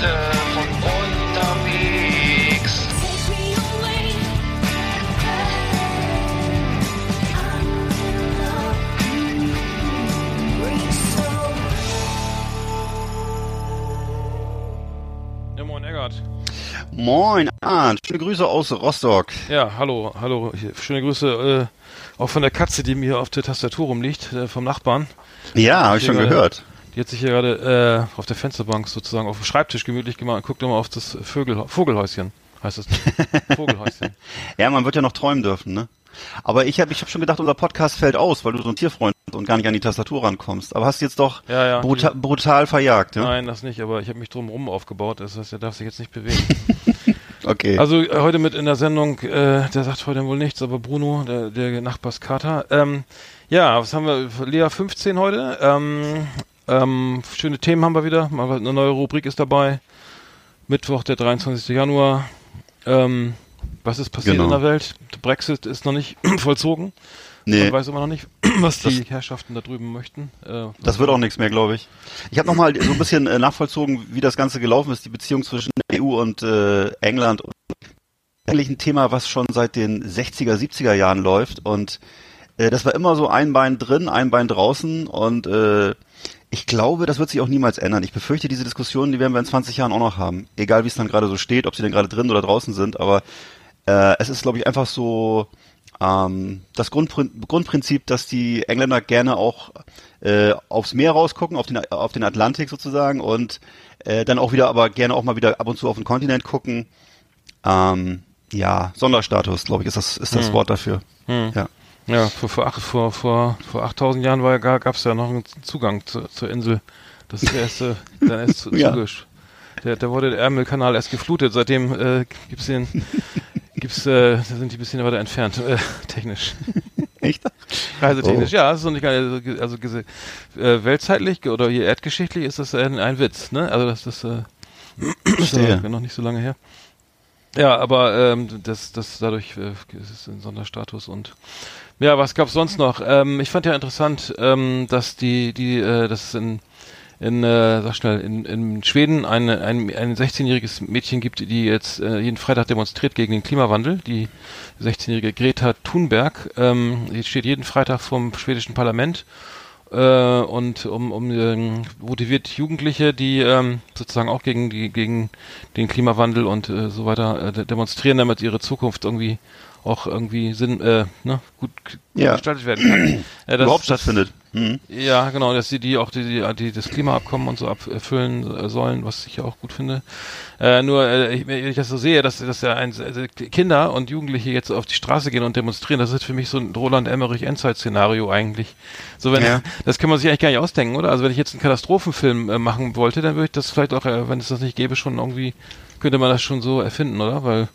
Von unterwegs. Ja, moin Eggert. Moin, Arndt. Schöne Grüße aus Rostock. Ja, hallo, hallo. Schöne Grüße äh, auch von der Katze, die mir hier auf der Tastatur rumliegt, äh, vom Nachbarn. Ja, habe ich schon gerade- gehört. Die hat sich hier gerade äh, auf der Fensterbank sozusagen auf dem Schreibtisch gemütlich gemacht und guckt immer auf das Vögel, Vogelhäuschen, heißt es. Vogelhäuschen. Ja, man wird ja noch träumen dürfen, ne? Aber ich habe ich hab schon gedacht, unser Podcast fällt aus, weil du so ein Tierfreund bist und gar nicht an die Tastatur rankommst. Aber hast du jetzt doch Ja, ja. bruta brutal verjagt, ja? Nein, das nicht, aber ich habe mich drumherum aufgebaut, das heißt, er darf sich jetzt nicht bewegen. Okay. Also äh, heute mit in der Sendung, äh, der sagt heute wohl nichts, aber Bruno, der, der Nachbarskater. Ähm, ja, was haben wir? Lea 15 heute. Ähm, ähm, schöne Themen haben wir wieder. Mal eine neue Rubrik ist dabei. Mittwoch, der 23. Januar. Ähm, was ist passiert Genau. in der Welt? Der Brexit ist noch nicht vollzogen. nee, Man weiß immer noch nicht, was die Herrschaften da drüben möchten. Äh, das wird auch nichts mehr, glaube ich. Ich habe nochmal so ein bisschen äh, nachvollzogen, wie das Ganze gelaufen ist, die Beziehung zwischen der EU und äh, England. Eigentlich ein Thema, was schon seit den 60er, 70er Jahren läuft und äh, das war immer so ein Bein drin, ein Bein draußen und äh, ich glaube, das wird sich auch niemals ändern. Ich befürchte, diese Diskussionen, die werden wir in 20 Jahren auch noch haben. Egal, wie es dann gerade so steht, ob sie denn gerade drin oder draußen sind, aber äh, es ist, glaube ich, einfach so ähm, das Grundprin Grundprinzip, dass die Engländer gerne auch äh, aufs Meer rausgucken, auf den, auf den Atlantik sozusagen und äh, dann auch wieder, aber gerne auch mal wieder ab und zu auf den Kontinent gucken. Ähm, ja, Sonderstatus, glaube ich, ist das, ist das Hm. Wort dafür. Hm. Ja. Ja, vor, vor, acht, vor, vor, vor 8000 Jahren war, ja- gab es ja noch einen Zugang zu, zur Insel. Das ist der erste, der erst zu, Ja. zugesch. Der, da wurde der Ärmelkanal erst geflutet. Seitdem äh, gibt's den, gibt's, äh, da sind die ein bisschen weiter entfernt, äh, technisch. Echt? Reisetechnisch, Oh. ja, das ist noch nicht also, also äh, weltzeitlich oder hier erdgeschichtlich ist das ein, ein Witz, ne? Also das ist, äh, ist ja noch nicht so lange her. Ja, aber ähm, das, das dadurch äh, ist es ein Sonderstatus und ja, was gab's sonst noch? Ähm, ich fand ja interessant, ähm, dass die, die, äh, dass es in, in äh, sag schnell, in, in Schweden eine, ein, ein 16-jähriges Mädchen gibt, die jetzt äh, jeden Freitag demonstriert gegen den Klimawandel. Die 16-jährige Greta Thunberg, ähm, die steht jeden Freitag vom schwedischen Parlament äh, und um, um ähm, motiviert Jugendliche, die ähm, sozusagen auch gegen die gegen den Klimawandel und äh, so weiter äh, de- demonstrieren, damit ihre Zukunft irgendwie auch irgendwie Sinn äh, ne, gut Ja. gestaltet werden kann. Äh, das- Überhaupt stattfindet. Mhm. ja, genau, dass sie die auch die, die, die das Klimaabkommen und so abfüllen äh, sollen, was ich ja auch gut finde. Äh, nur, äh, ich, wenn ich das so sehe, dass, dass ja ein, also Kinder und Jugendliche jetzt auf die Straße gehen und demonstrieren, das ist für mich so ein Roland Emmerich Endzeit-Szenario eigentlich. So wenn, Ja. das kann man sich eigentlich gar nicht ausdenken, oder? Also wenn ich jetzt einen Katastrophenfilm äh, machen wollte, dann würde ich das vielleicht auch, äh, wenn es das nicht gäbe, schon irgendwie könnte man das schon so erfinden, oder? Weil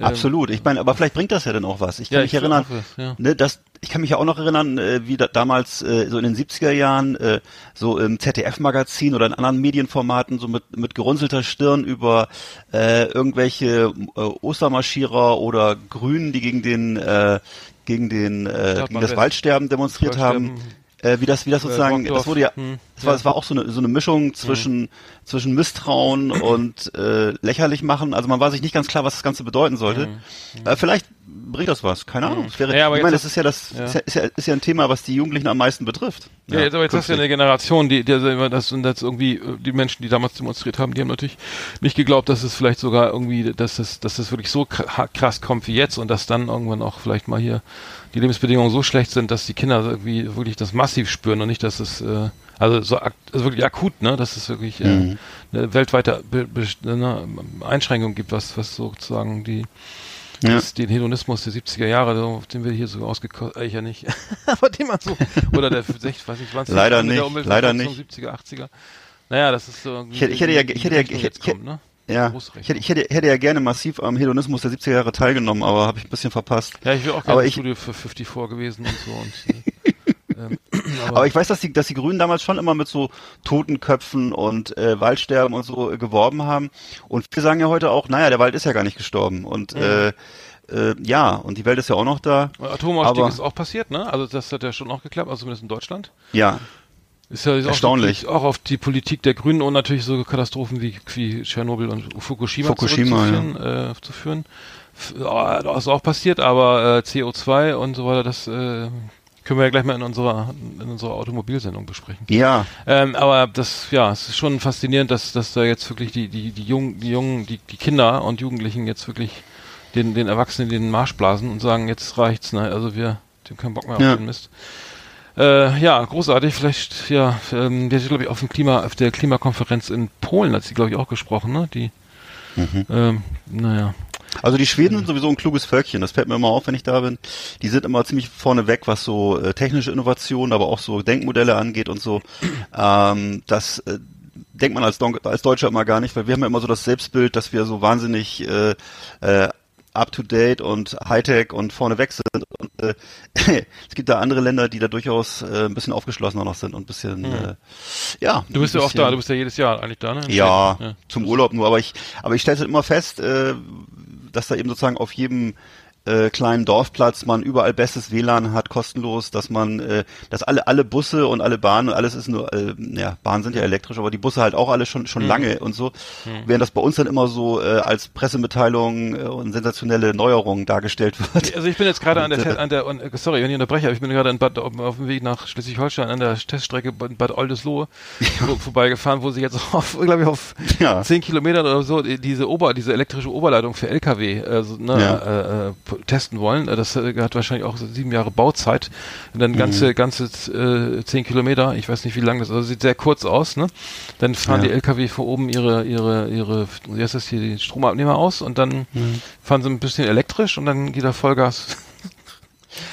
Absolut. Ich meine, aber vielleicht bringt das ja dann auch was. Ich kann mich ich erinnern, hoffe ja. ne, das, ich kann mich ja auch noch erinnern, äh, wie da, damals äh, so in den 70er Jahren äh, so im ZDF-Magazin oder in anderen Medienformaten so mit, mit gerunzelter Stirn über äh, irgendwelche äh, Ostermarschierer oder Grünen, die gegen den äh, gegen den äh, gegen das. Waldsterben demonstriert haben. Äh, wie das wie das sozusagen, Brockdorf. das wurde ja Hm. es war, Ja. es war auch so eine, so eine Mischung zwischen, zwischen Misstrauen und äh, lächerlich machen. Also man war sich nicht ganz klar, was das Ganze bedeuten sollte. Äh, vielleicht bringt das was, keine Ahnung. Es wäre. Ja, aber ich meine, das- das ist ja das ja. ist, ja, ist, ja, ist ja ein Thema, was die Jugendlichen am meisten betrifft. Ja, jetzt, aber jetzt hast du ja eine Generation, die, die also das sind jetzt irgendwie äh, die Menschen, die damals demonstriert haben, die haben natürlich nicht geglaubt, dass es vielleicht sogar irgendwie, dass es, dass es wirklich so kr- krass kommt wie jetzt und dass dann irgendwann auch vielleicht mal hier die Lebensbedingungen so schlecht sind, dass die Kinder irgendwie wirklich das massiv spüren und nicht, dass es äh, also so also wirklich akut, ne, dass es wirklich äh, Mhm. eine weltweite Be Be eine Einschränkung gibt, was was sozusagen die Ja. das, den Hedonismus der 70er Jahre, den wir hier so ausgekostet, äh, ich ja nicht, aber den man so, oder der, sech- weiß ich, 20 Leider nicht, leider Umweltverschmutzung, 70er, 80er. Naja, das ist so Ich hätte- ich hätte ja- ich hätte ja- Rechnung ich jetzt hätte- kommt, ne? Ja, ich hätte, ich hätte, hätte ja gerne massiv am Hedonismus der 70er Jahre teilgenommen, aber habe ich ein bisschen verpasst. Ja, ich wäre auch Aber gerne im ich- Studio für 54 gewesen und so. Und, ähm, aber, Aber ich weiß, dass die, dass die Grünen damals schon immer mit so Totenköpfen und äh, Waldsterben und so äh, geworben haben. Und wir sagen ja heute auch, naja, der Wald ist ja gar nicht gestorben. Und äh, äh, ja, und die Welt ist ja auch noch da. Atomausstieg aber- ist auch passiert, ne? Also das hat ja schon auch geklappt, also zumindest in Deutschland. Ja, Ist ja ist Erstaunlich. Auch, auch, auf die Politik der Grünen und natürlich so Katastrophen wie, wie Tschernobyl und Fukushima, Fukushima ja. äh, zu führen. Das ist auch passiert, aber äh, CO2 und so weiter, das äh, können wir ja gleich mal in unserer in unserer Automobilsendung besprechen. Ja. Ähm, aber das, ja, es ist schon faszinierend, dass dass da jetzt wirklich die die die jungen die jungen die die Kinder und Jugendlichen jetzt wirklich den den Erwachsenen den Marsch blasen und sagen, jetzt reicht's, ne? Also wir haben keinen Bock mehr Ja. auf den Mist. Äh, ja, großartig. Vielleicht, ja, ähm, der hat, glaube ich, auf dem Klima, auf der Klimakonferenz in Polen hat sie, glaube ich, auch gesprochen, ne? Die, Mhm. ähm, naja. Also die Schweden sind sowieso ein kluges Völkchen, das fällt mir immer auf, wenn ich da bin. Die sind immer ziemlich vorne weg, was so äh, technische Innovationen, aber auch so Denkmodelle angeht und so. Ähm, das äh, denkt man als, Don als Deutscher immer gar nicht, weil wir haben ja immer so das Selbstbild, dass wir so wahnsinnig äh, äh, up-to-date und Hightech und vorneweg sind. Und äh, es gibt da andere Länder, die da durchaus äh, ein bisschen aufgeschlossener noch sind und ein bisschen, äh, ja. Du bist ja bisschen- da, du bist ja jedes Jahr eigentlich da, ne? Ja, Schweden. zum Urlaub nur, aber ich, aber ich stelle halt immer fest, äh, dass da eben sozusagen auf jedem äh, kleinen Dorfplatz man überall bestes WLAN hat, kostenlos, dass man, äh, dass alle alle Busse und alle Bahnen und alles ist nur, äh, ja, Bahnen sind ja elektrisch, aber die Busse halt auch alle schon schon lange und so, während das bei uns dann immer so äh, als Pressemitteilung äh, und sensationelle Neuerungen dargestellt wird. Also ich bin jetzt gerade an der, äh, an der, äh, sorry, wenn ich unterbreche, aber ich bin gerade in Bad, auf, dem Weg nach Schleswig-Holstein an der Teststrecke Bad, Bad Oldesloe wo, vorbeigefahren, wo sie jetzt auf, glaube ich, auf Ja. zehn Kilometern oder so die- diese Ober, diese elektrische Oberleitung für LKW also, ne, Ja. äh, äh, testen wollen. Das äh, hat wahrscheinlich auch sieben Jahre Bauzeit und dann ganze, Mhm. ganze äh, zehn Kilometer. Ich weiß nicht, wie lang das ist. Also sieht sehr kurz aus. Ne? Dann fahren Ja. die LKW vor oben ihre, ihre, ihre, wie heißt das hier, die Stromabnehmer aus und dann Mhm. fahren sie ein bisschen elektrisch und dann geht da Vollgas.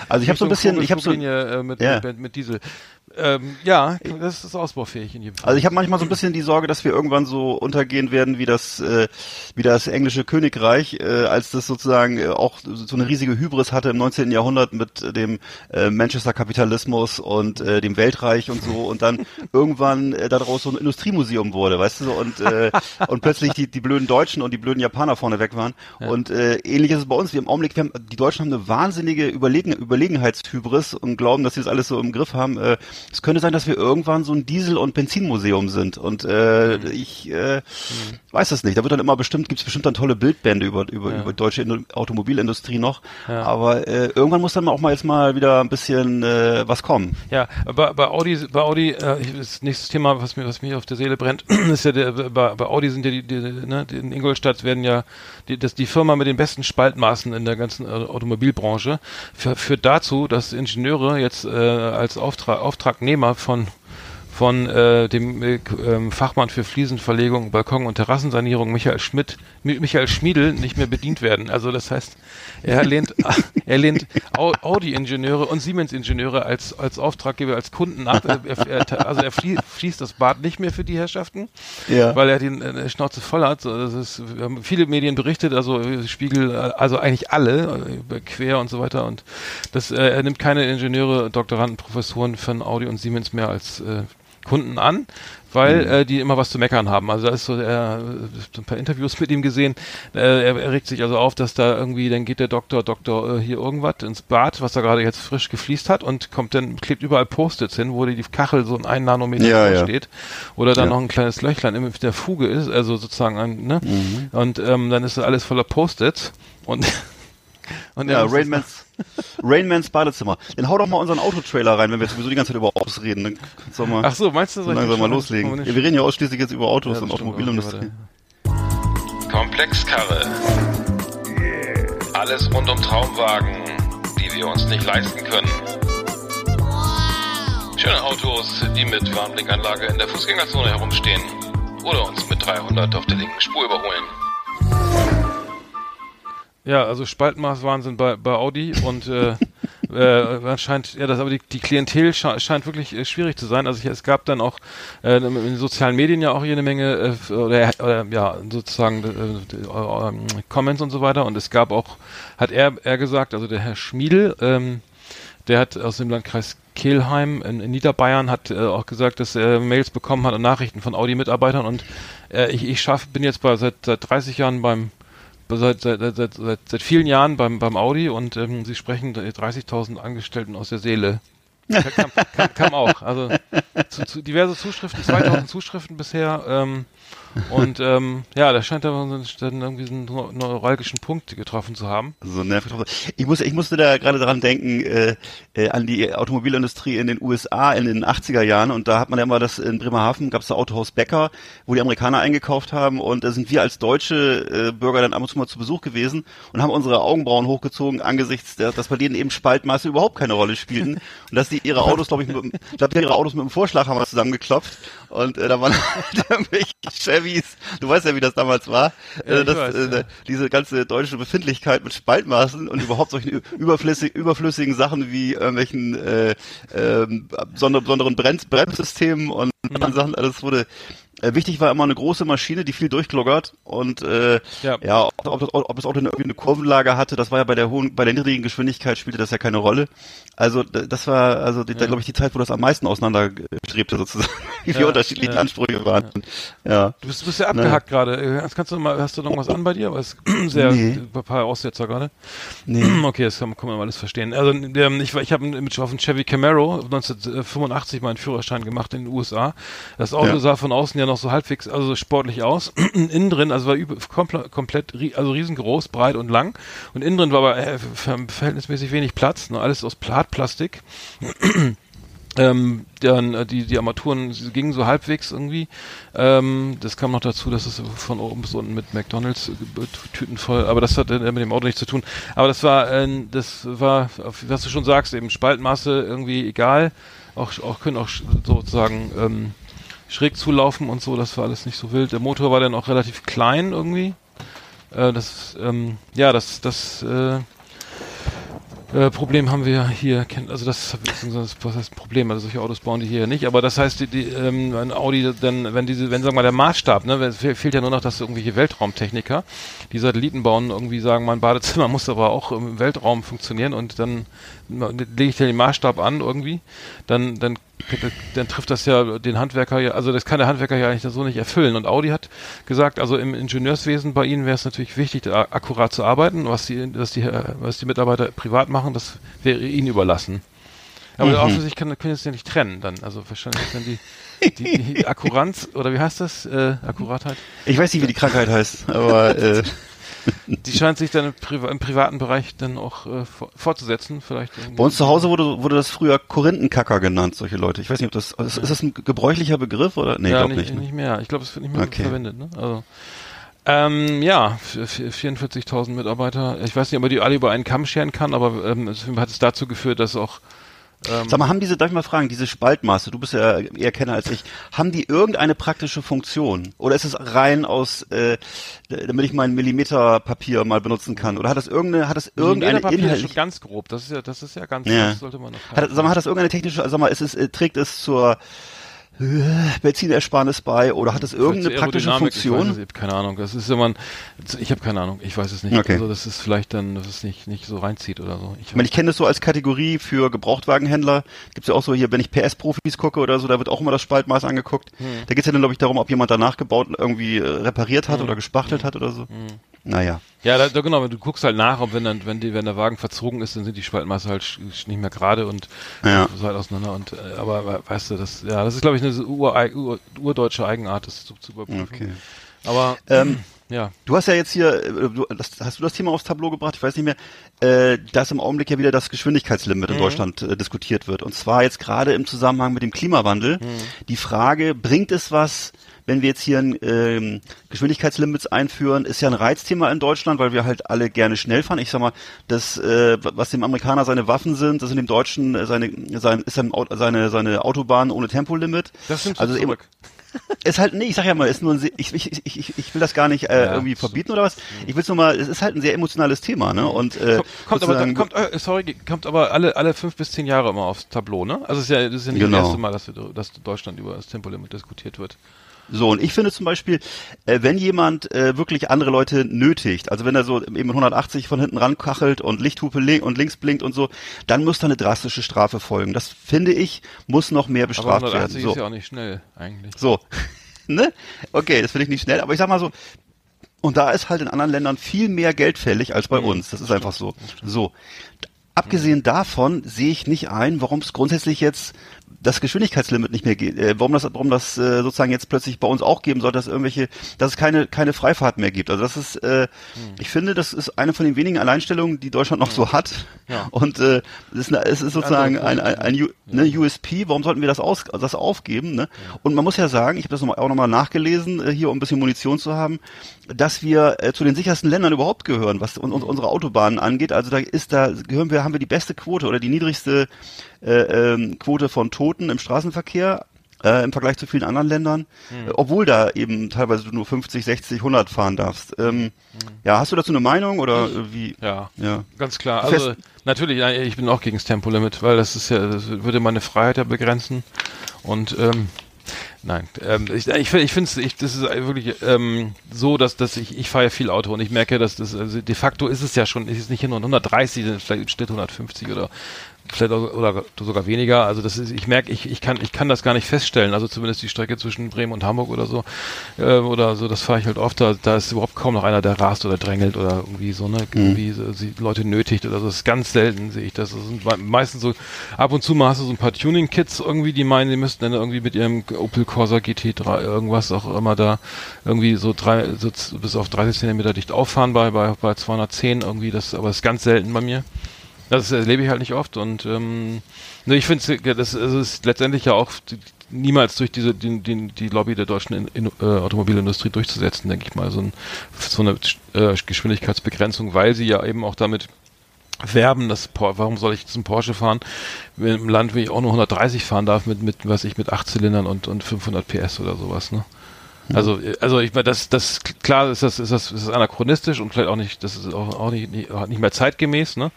Also ich habe so ein bisschen, ich habe so, äh, mit, Ja. mit, mit Diesel. Ähm, ja, das ist ausbaufähig in jedem Fall. Also ich habe manchmal so ein bisschen die Sorge, dass wir irgendwann so untergehen werden wie das äh, wie das englische Königreich, äh, als das sozusagen äh, auch so eine riesige Hybris hatte im 19. Jahrhundert mit äh, dem äh, Manchester Kapitalismus und äh, dem Weltreich und so und dann irgendwann äh, daraus so ein Industriemuseum wurde, weißt du so und äh, und plötzlich die die blöden Deutschen und die blöden Japaner vorne weg waren und äh, ähnlich ist es bei uns. Wir im Augenblick, wir haben, die Deutschen haben eine wahnsinnige Überlegen, Überlegenheitshybris und glauben, dass sie das alles so im Griff haben. Äh, es könnte sein, dass wir irgendwann so ein Diesel- und Benzinmuseum sind. Und äh, ich äh, weiß das nicht. Da wird dann immer bestimmt, gibt's bestimmt dann tolle Bildbände über, über, Ja. über deutsche Indu- Automobilindustrie noch. Ja. Aber äh, irgendwann muss dann auch mal jetzt mal wieder ein bisschen äh, was kommen. Ja, bei, bei Audi, bei Audi, äh, das nächste Thema, was mir, was mir auf der Seele brennt, ist ja der, bei, bei Audi sind ja die, die ne, die in Ingolstadt werden ja die, das, die Firma mit den besten Spaltmaßen in der ganzen äh, Automobilbranche führt dazu, dass Ingenieure jetzt äh, als Auftrag, Auftragnehmer von von äh, dem äh, ähm, Fachmann für Fliesenverlegung, Balkon- und Terrassensanierung Michael Schmidt, Mi Michael Schmiedel nicht mehr bedient werden. Also das heißt, er lehnt, er lehnt Au- Audi-Ingenieure und Siemens-Ingenieure als, als Auftraggeber, als Kunden ab. Er, er, also er flie fließt das Bad nicht mehr für die Herrschaften, Ja. weil er den äh, Schnauze voll hat. Das ist, wir haben viele Medien berichtet, also äh, Spiegel, äh, also eigentlich alle, äh, quer und so weiter. Und das, er nimmt keine Ingenieure, Doktoranden, Professoren von Audi und Siemens mehr als Kunden an, weil äh, die immer was zu meckern haben. Also da ist so, er so ein paar Interviews mit ihm gesehen. Äh, er, er regt sich also auf, dass da irgendwie, dann geht der Doktor, Doktor äh, hier irgendwas ins Bad, was da gerade jetzt frisch gefliest hat und kommt dann, klebt überall Post-its hin, wo die Kachel so ein Nanometer Ja, ja. steht. Oder dann Ja. noch ein kleines Löchlein in der Fuge ist, also sozusagen ein, ne? Und ähm, dann ist das alles voller Post-its und und Ja, Rainmans, Rainmans Badezimmer. Dann hau doch mal unseren Autotrailer rein, wenn wir jetzt sowieso die ganze Zeit über Autos reden. Dann kannst du mal Ach so, meinst du, ich langsam mal loslegen. Ja, wir reden ja ausschließlich jetzt über Autos Ja, und. Automobilindustrie. Komplexkarre. Alles rund um Traumwagen, die wir uns nicht leisten können. Schöne Autos, die mit Warnblinkanlage in der Fußgängerzone herumstehen oder uns mit 300 auf der linken Spur überholen. Ja, also Spaltmaßwahnsinn bei, bei Audi und äh, äh, anscheinend, ja, das aber die, die Klientel sche scheint wirklich äh, schwierig zu sein. Also ich, es gab dann auch äh, in den sozialen Medien ja auch jede Menge äh, oder, oder ja sozusagen äh, äh, Comments und so weiter und es gab auch, hat er er gesagt, also der Herr Schmiedel, ähm, der hat aus dem Landkreis Kelheim in, in Niederbayern hat äh, auch gesagt, dass er Mails bekommen hat und Nachrichten von Audi-Mitarbeitern und äh, ich, ich schaff, bin jetzt bei seit, seit 30 Jahren beim seit, seit, seit, seit, seit vielen Jahren beim, beim Audi und ähm, sie sprechen 30.000 Angestellten aus der Seele. Kam, kam, kam auch. Also zu, zu diverse Zuschriften, 2000 Zuschriften bisher. Ähm, und ähm, ja, da scheint er dann irgendwie einen neuralgischen Punkt getroffen zu haben. So nervig. Ich, muss, ich musste da gerade daran denken, äh, äh, an die Automobilindustrie in den USA in den 80er Jahren. Und da hat man ja immer das in Bremerhaven, gab es da Autohaus Becker, wo die Amerikaner eingekauft haben. Und da sind wir als deutsche äh, Bürger dann ab und zu mal zu Besuch gewesen und haben unsere Augenbrauen hochgezogen angesichts der, dass bei denen eben Spaltmaße überhaupt keine Rolle spielten. Und dass die ihre Autos, glaube ich, mit, ich glaube, ihre Autos mit dem Vorschlag haben wir zusammengeklopft. Und äh, da waren halt irgendwelche Chevys. Du weißt ja, wie das damals war. Ja, äh, das, weiß, äh, ja. Diese ganze deutsche Befindlichkeit mit Spaltmaßen und überhaupt solchen überflüssig, überflüssigen Sachen wie irgendwelchen äh, äh, besonderen Bremssystemen und mhm. Sachen. Alles wurde äh, wichtig war immer eine große Maschine, die viel durchkloggert und äh, ja, ja ob, ob, das, ob das Auto irgendwie eine Kurvenlage hatte, das war ja bei der hohen, bei der niedrigen Geschwindigkeit spielte das ja keine Rolle. Also das war also die, ja. glaube ich die Zeit, wo das am meisten auseinanderstrebte sozusagen, wie ja, unterschiedliche. Ansprüche waren. Ja. Du bist, bist ja abgehackt gerade. Äh, kannst du mal, hast du noch was an bei dir? Es sehr nee. ein paar Aussetzer gerade. Nee. Okay, das kann, kann man alles verstehen. Also ähm, ich, ich habe mit auf dem Chevy Camaro 1985 meinen Führerschein gemacht in den USA. Das Auto sah von außen ja noch so halbwegs also sportlich aus. innen drin, also war über, komplett, komplett also riesengroß, breit und lang. Und innen drin war aber äh, verhältnismäßig wenig Platz. Ne? Alles aus Platplastik. Ähm, dann äh, die die Armaturen gingen so halbwegs irgendwie. Ähm, das kam noch dazu, dass es von oben bis unten mit McDonalds äh, Tüten voll, aber das hat mit dem Auto nichts zu tun. Aber das war äh, das war was du schon sagst eben Spaltmaße irgendwie egal. Auch auch können auch sozusagen ähm, schräg zulaufen und so, das war alles nicht so wild. Der Motor war dann auch relativ klein irgendwie. Äh, das, ähm, ja, das, das äh, äh, Problem haben wir hier, also das, was heißt Problem, also solche Autos bauen die hier nicht, aber das heißt, die, die ähm, ein Audi, dann, wenn diese, wenn sagen wir mal der Maßstab, ne, fehlt ja nur noch, dass irgendwelche Weltraumtechniker, die Satelliten bauen, irgendwie sagen, mein Badezimmer muss aber auch im Weltraum funktionieren und dann lege ich den Maßstab an irgendwie, dann, dann dann trifft das ja den Handwerker ja, also das kann der Handwerker ja eigentlich so nicht erfüllen. Und Audi hat gesagt, also im Ingenieurswesen bei ihnen wäre es natürlich wichtig, akkurat zu arbeiten, was die, was die, was die Mitarbeiter privat machen, das wäre ihnen überlassen. Aber mhm. offensichtlich kann, können es ja nicht trennen dann. Also wahrscheinlich dann die, die, die Akkuranz, oder wie heißt das? Äh, Akkuratheit? Ich weiß nicht, wie die Krankheit heißt, aber äh, die scheint sich dann im, Pri im privaten Bereich dann auch äh, fortzusetzen, vielleicht. Bei uns zu Hause wurde, wurde das früher Korinthenkacker genannt, solche Leute. Ich weiß nicht, ob das, ist, ist das ein gebräuchlicher Begriff oder? Nee, ja, glaube nicht. Nicht mehr. Ich glaube, es wird nicht mehr okay. verwendet, ne? Also. Ähm, ja, 44.000 Mitarbeiter. Ich weiß nicht, ob man die alle über einen Kamm scheren kann, aber ähm, hat es dazu geführt, dass auch ähm, Sag mal, haben diese, darf ich mal fragen, diese Spaltmaße, du bist ja eher Kenner als ich, haben die irgendeine praktische Funktion? Oder ist es rein aus, äh, damit ich mein Millimeterpapier mal benutzen kann? Oder hat das irgendeine, hat das irgendeine Inhalt? Ist ganz grob, das ist ja, das ist ja ganz, ja. das sollte man noch. Hat, sag mal, hat das irgendeine technische, sag mal, ist es, äh, trägt es zur Benzinersparnis bei oder hat es irgendeine praktische Funktion? Ich keine Ahnung. Das ist immer, ein, ich habe keine Ahnung. Ich weiß es nicht. Okay. Also das ist vielleicht dann, dass es nicht nicht so reinzieht oder so. Ich, meine, ich kenne das so als Kategorie für Gebrauchtwagenhändler. Gibt's ja auch so hier, wenn ich PS-Profis gucke oder so, da wird auch immer das Spaltmaß angeguckt. Hm. Da geht's ja dann glaube ich darum, ob jemand danach gebaut irgendwie äh, repariert hat hm. oder gespachtelt hm. hat oder so. Naja. Ja, da, da, genau, du guckst halt nach, ob wenn dann, wenn die, wenn der Wagen verzogen ist, dann sind die Spaltmaße halt nicht mehr gerade und ja. so halt auseinander. Und äh, aber weißt du, das, ja, das ist glaube ich eine ur, ur, urdeutsche Eigenart, das zu, zu überprüfen. Okay. Aber ähm, ja. Du hast ja jetzt hier, äh, du, das, hast du das Thema aufs Tableau gebracht? Ich weiß nicht mehr, äh, dass im Augenblick ja wieder das Geschwindigkeitslimit mhm. in Deutschland äh, diskutiert wird. Und zwar jetzt gerade im Zusammenhang mit dem Klimawandel. Mhm. Die Frage, bringt es was, wenn wir jetzt hier ein ähm, Geschwindigkeitslimits einführen, ist ja ein Reizthema in Deutschland, weil wir halt alle gerne schnell fahren. Ich sag mal, das, äh, was dem Amerikaner seine Waffen sind, das sind dem Deutschen seine, sein, ist seine, seine Autobahn ohne Tempolimit. Das sind also zurück. Ist halt, nee, ich sag ja mal, ist nur ein, ich, ich, ich, ich will das gar nicht äh, ja, irgendwie verbieten oder was. Ich will es nur mal, es ist halt ein sehr emotionales Thema, ne? Und äh, kommt, kommt aber, kommt, äh, sorry, kommt aber alle alle fünf bis zehn Jahre immer aufs Tableau, ne? Also es ist ja, das ist ja nicht genau. das erste Mal, dass, wir, dass Deutschland über das Tempolimit diskutiert wird. So, und ich finde zum Beispiel, äh, wenn jemand äh, wirklich andere Leute nötigt, also wenn er so eben 180 von hinten rankachelt und Lichthupe li und links blinkt und so, dann muss da eine drastische Strafe folgen. Das finde ich, muss noch mehr bestraft aber 180 werden. So. ist ja auch nicht schnell, eigentlich. So. ne? Okay, das finde ich nicht schnell, aber ich sag mal so, und da ist halt in anderen Ländern viel mehr Geld fällig als bei mhm, uns. Das ist einfach so. So abgesehen davon sehe ich nicht ein, warum es grundsätzlich jetzt das Geschwindigkeitslimit nicht mehr geht, äh, warum das, warum das äh, sozusagen jetzt plötzlich bei uns auch geben soll, dass irgendwelche, dass es keine keine Freifahrt mehr gibt. Also das ist, äh, hm. ich finde, das ist eine von den wenigen Alleinstellungen, die Deutschland noch so hat. Ja. Und äh, es ist, eine, es ist sozusagen ein, ein, ein, ein ne, USP. Warum sollten wir das aus, das aufgeben? Ne? Und man muss ja sagen, ich habe das auch nochmal nachgelesen, äh, hier um ein bisschen Munition zu haben, dass wir äh, zu den sichersten Ländern überhaupt gehören, was un, un, unsere Autobahnen angeht. Also da ist da gehören wir, haben wir die beste Quote oder die niedrigste äh, ähm, Quote von Toten im Straßenverkehr äh, im Vergleich zu vielen anderen Ländern, hm. äh, obwohl da eben teilweise du nur 50, 60, 100 fahren darfst. Ähm, hm. Ja, hast du dazu eine Meinung oder äh, wie? Ja, ja, ganz klar. Also Fest natürlich, ich bin auch gegen das Tempolimit, weil das ist ja, das würde meine Freiheit ja begrenzen und ähm, Nein, ähm, ich, ich, ich finde es, ich, das ist wirklich ähm, so, dass, dass ich, ich fahre ja viel Auto und ich merke, dass das, also de facto ist es ja schon, ist es nicht nur 130, vielleicht im Schnitt 150 oder vielleicht auch, oder sogar weniger. Also das ist, ich merke, ich, ich kann, ich kann das gar nicht feststellen. Also zumindest die Strecke zwischen Bremen und Hamburg oder so, äh, oder so, das fahre ich halt oft. Da, da ist überhaupt kaum noch einer, der rast oder drängelt oder irgendwie so, ne, mhm. irgendwie so, Leute nötigt oder so. Das ist ganz selten sehe ich das. Das sind meistens so, ab und zu mal hast du so ein paar Tuning-Kits irgendwie, die meinen, die müssten dann irgendwie mit ihrem Opel Corsa GT3 irgendwas auch immer da irgendwie so drei, so bis auf 30 Zentimeter dicht auffahren bei, bei, bei 210 irgendwie. Das, aber das ist ganz selten bei mir. Das erlebe ich halt nicht oft und ähm, ne, ich finde, das, das ist letztendlich ja auch niemals durch diese die, die, die Lobby der deutschen in, in, äh, Automobilindustrie durchzusetzen, denke ich mal, so, ein, so eine äh, Geschwindigkeitsbegrenzung, weil sie ja eben auch damit werben, dass warum soll ich zum Porsche fahren, wenn im Land, wenn ich auch nur 130 fahren darf mit mit was ich mit 8 Zylindern und und 500 PS oder sowas, ne? Also, also ich meine, das, das klar ist das, ist das, ist das anachronistisch und vielleicht auch nicht, das ist auch, auch nicht, nicht, nicht mehr zeitgemäß, ne?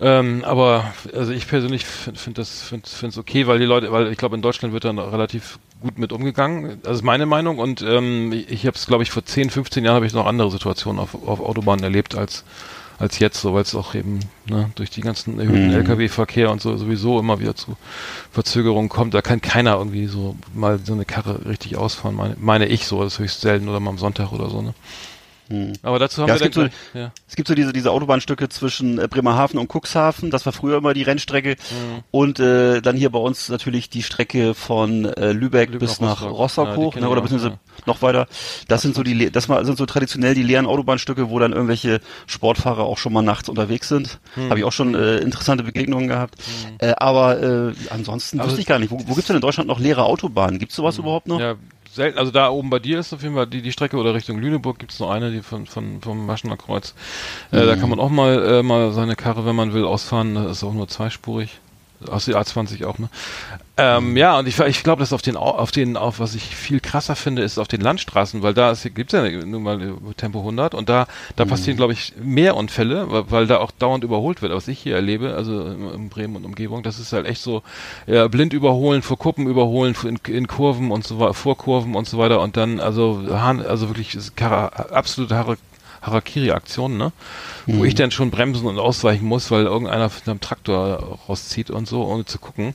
Ähm, aber also ich persönlich finde find das finde es okay, weil die Leute, weil ich glaube in Deutschland wird dann relativ gut mit umgegangen. Das ist meine Meinung und ähm, ich, ich habe es glaube ich vor 10, 15 Jahren habe ich noch andere Situationen auf, auf Autobahnen erlebt als als jetzt, so weil es auch eben ne, durch die ganzen erhöhten mhm. LKW-Verkehr und so sowieso immer wieder zu Verzögerungen kommt. Da kann keiner irgendwie so mal so eine Karre richtig ausfahren, meine, meine ich so. Das ist höchst selten oder mal am Sonntag oder so. Ne? Hm. Aber dazu haben ja, wir es gibt, so, ja. es gibt so diese, diese Autobahnstücke zwischen äh, Bremerhaven und Cuxhaven. Das war früher immer die Rennstrecke. Hm. Und äh, dann hier bei uns natürlich die Strecke von äh, Lübeck, Lübeck bis nach Rostock, Rostock ja, hoch, ne, oder beziehungsweise noch weiter. Das sind so die, das sind so traditionell die leeren Autobahnstücke, wo dann irgendwelche Sportfahrer auch schon mal nachts unterwegs sind. Hm. Habe ich auch schon äh, interessante Begegnungen gehabt. Hm. Äh, aber äh, ansonsten also wüsste ich gar nicht. Wo, wo gibt's denn in Deutschland noch leere Autobahnen? Gibt's sowas hm. überhaupt noch? Ja, selten, also da oben bei dir ist auf jeden Fall die, die Strecke oder Richtung Lüneburg gibt es noch eine, die von, von vom Maschener Kreuz. Äh, mhm. Da kann man auch mal äh, mal seine Karre, wenn man will, ausfahren. Das ist auch nur zweispurig. Aus der A20 auch, ne? Ähm. Ja, und ich, ich glaube, dass auf den, auf den, auf was ich viel krasser finde, ist auf den Landstraßen, weil da gibt es ja nun mal Tempo 100 und da, da mhm. passieren, glaube ich, mehr Unfälle, weil, weil, da auch dauernd überholt wird, was ich hier erlebe, also in, in Bremen und Umgebung, das ist halt echt so, ja, blind überholen, vor Kuppen überholen, in, in Kurven und so weiter, vor Kurven und so weiter und dann, also, also wirklich, absolute Har Harakiri-Aktion, ne? Mhm. Wo ich dann schon bremsen und ausweichen muss, weil irgendeiner mit einem Traktor rauszieht und so, ohne zu gucken.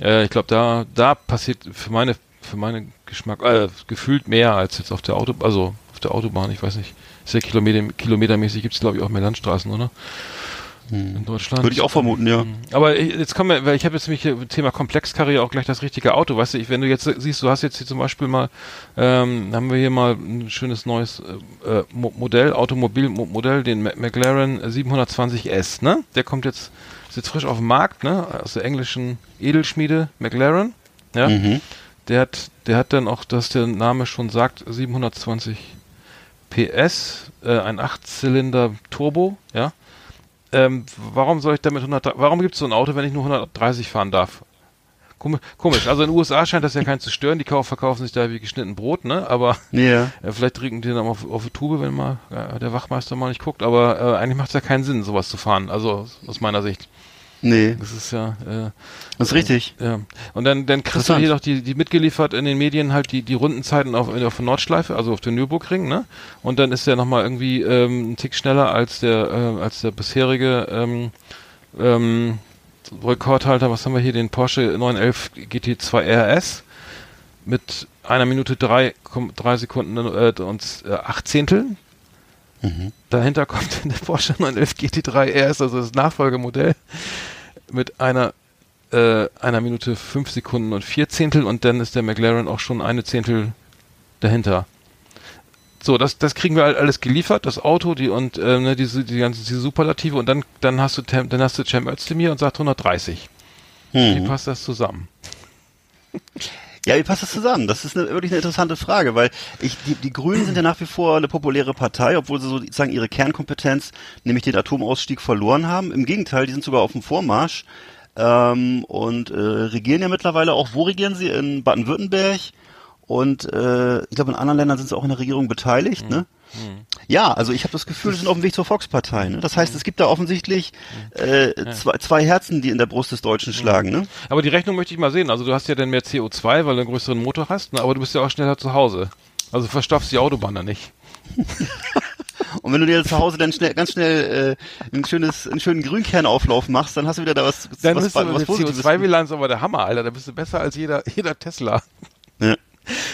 Äh, ich glaube, da, da passiert für meine, für meinen Geschmack, äh, gefühlt mehr als jetzt auf der Auto, also auf der Autobahn, ich weiß nicht. Ja Kilometer, kilometermäßig gibt es, glaube ich, auch mehr Landstraßen, oder? Hm. In Deutschland. Würde ich auch vermuten, ja. Hm. Aber jetzt kommen wir, weil ich habe jetzt nämlich Thema Komplexkarriere auch gleich das richtige Auto. Weißt du, ich, wenn du jetzt siehst, du hast jetzt hier zum Beispiel mal, ähm, haben wir hier mal ein schönes neues äh, äh Modell, Automobilmodell, den McLaren 720S, ne? Der kommt jetzt ist jetzt frisch auf dem Markt, ne? Aus der englischen Edelschmiede McLaren. Ja. Mhm. Der hat, der hat dann auch, dass der Name schon sagt, 720 PS, äh, ein 8-Zylinder Turbo, ja. Ähm, warum soll ich damit 100, warum gibt es so ein Auto, wenn ich nur 130 fahren darf? Komisch. Also in den USA scheint das ja keinen zu stören. Die verkaufen sich da wie geschnitten Brot, ne? Aber ja. äh, vielleicht trinken die dann auf, auf die Tube, wenn mal äh, der Wachmeister mal nicht guckt. Aber äh, eigentlich macht es ja keinen Sinn, sowas zu fahren. Also aus meiner Sicht. Nee. Das ist ja. Äh, das ist richtig. Ja. Und dann, dann kriegst du hier doch die, die mitgeliefert in den Medien halt die, die Rundenzeiten auf, auf der Nordschleife, also auf der Nürburgring, ne? Und dann ist der nochmal irgendwie ähm, ein Tick schneller als der, äh, als der bisherige ähm, ähm, Rekordhalter. Was haben wir hier? Den Porsche 911 GT2 RS mit einer Minute drei, drei Sekunden äh, und äh, acht Zehnteln. Mhm. Dahinter kommt der Porsche 911 GT3 RS, also das Nachfolgemodell, mit einer äh, einer Minute fünf Sekunden und vier Zehntel und dann ist der McLaren auch schon eine Zehntel dahinter. So, das, das kriegen wir halt alles geliefert, das Auto, die und äh, ne, diese, die ganzen diese Superlative und dann, dann hast du dann hast du Cem Özdemir und sagt 130. Hm. Wie passt das zusammen? Ja, wie passt das zusammen? Das ist eine, wirklich eine interessante Frage, weil ich, die, die Grünen sind ja nach wie vor eine populäre Partei, obwohl sie sozusagen ihre Kernkompetenz, nämlich den Atomausstieg, verloren haben. Im Gegenteil, die sind sogar auf dem Vormarsch ähm, und äh, regieren ja mittlerweile auch. Wo regieren sie? In Baden-Württemberg, und äh, ich glaube, in anderen Ländern sind sie auch in der Regierung beteiligt. Ne? Mhm. Ja, also ich habe das Gefühl, sie sind auf dem Weg zur Volkspartei. Ne? Das heißt, mhm. es gibt da offensichtlich äh, zwei, zwei Herzen, die in der Brust des Deutschen schlagen. Ne? Aber die Rechnung möchte ich mal sehen. Also du hast ja dann mehr CO2, weil du einen größeren Motor hast, ne? aber du bist ja auch schneller zu Hause. Also verstopfst die Autobahn da nicht. Und wenn du dir zu Hause dann schnell, ganz schnell äh, ein schönes, einen schönen Grünkernauflauf machst, dann hast du wieder da was, dann was, bist was, was CO2-Bilanz aber der Hammer, Alter. Da bist du besser als jeder, jeder Tesla. Ja.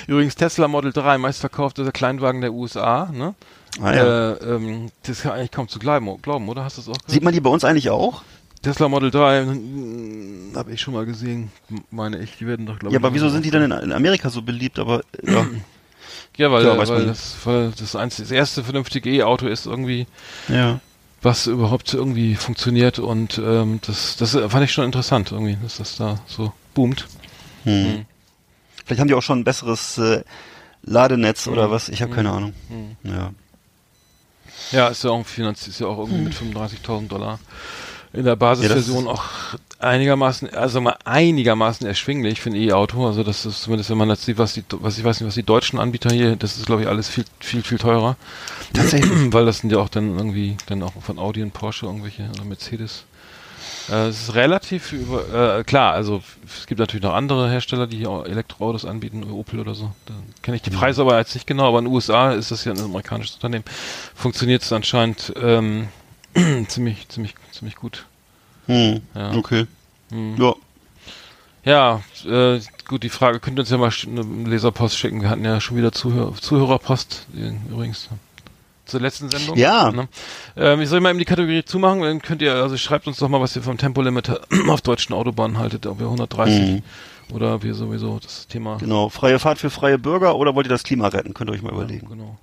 Übrigens Tesla Model 3, meistverkaufter Kleinwagen der USA, ne? Ah, ja. äh, ähm, das ist ja eigentlich kaum zu glauben, glauben oder? Hast du das auch gehört? Sieht man die bei uns eigentlich auch? Tesla Model 3 hm, habe ich schon mal gesehen, meine ich. Die werden doch, glaube Ja, aber wieso sind die dann in, Amerika so beliebt? Aber ja. ja, weil, Klar, weil, das, weil das, einzige, das erste vernünftige E-Auto ist irgendwie, ja. was überhaupt irgendwie funktioniert und ähm, das, das fand ich schon interessant irgendwie, dass das da so boomt. Hm. Vielleicht haben die auch schon ein besseres äh, Ladenetz mhm. oder was, ich habe mhm. keine Ahnung. Mhm. Ja. Ja, ist ja auch finanziert, ist ja auch irgendwie mit 35.000 Dollar in der Basisversion ja, auch einigermaßen, also mal einigermaßen erschwinglich für ein E-Auto. Also das ist zumindest, wenn man das sieht, was die, was ich weiß nicht, was die deutschen Anbieter hier, das ist glaube ich alles viel, viel, viel teurer. Tatsächlich. Weil das sind ja auch dann irgendwie, dann auch von Audi und Porsche irgendwelche oder Mercedes. Äh, es ist relativ über, äh, klar, also es gibt natürlich noch andere Hersteller, die hier Elektroautos anbieten, Opel oder so. Da kenne ich die mhm. Preise aber jetzt nicht genau, aber in den USA ist das ja ein amerikanisches Unternehmen. Funktioniert es anscheinend ähm, ziemlich, ziemlich, ziemlich gut. Hm. Ja. Okay. Hm. Ja. Ja, äh, gut, die Frage, könnt ihr uns ja mal eine Leserpost schicken. Wir hatten ja schon wieder Zuhör Zuhörerpost, übrigens zur letzten Sendung. Ja. Ne? Ähm, ich soll mal eben die Kategorie zumachen, dann könnt ihr, also schreibt uns doch mal, was ihr vom Tempolimit auf deutschen Autobahnen haltet, ob ihr 130 mhm. oder wie sowieso das Thema. Genau, freie Fahrt für freie Bürger oder wollt ihr das Klima retten? Könnt ihr euch mal überlegen. Ja, genau.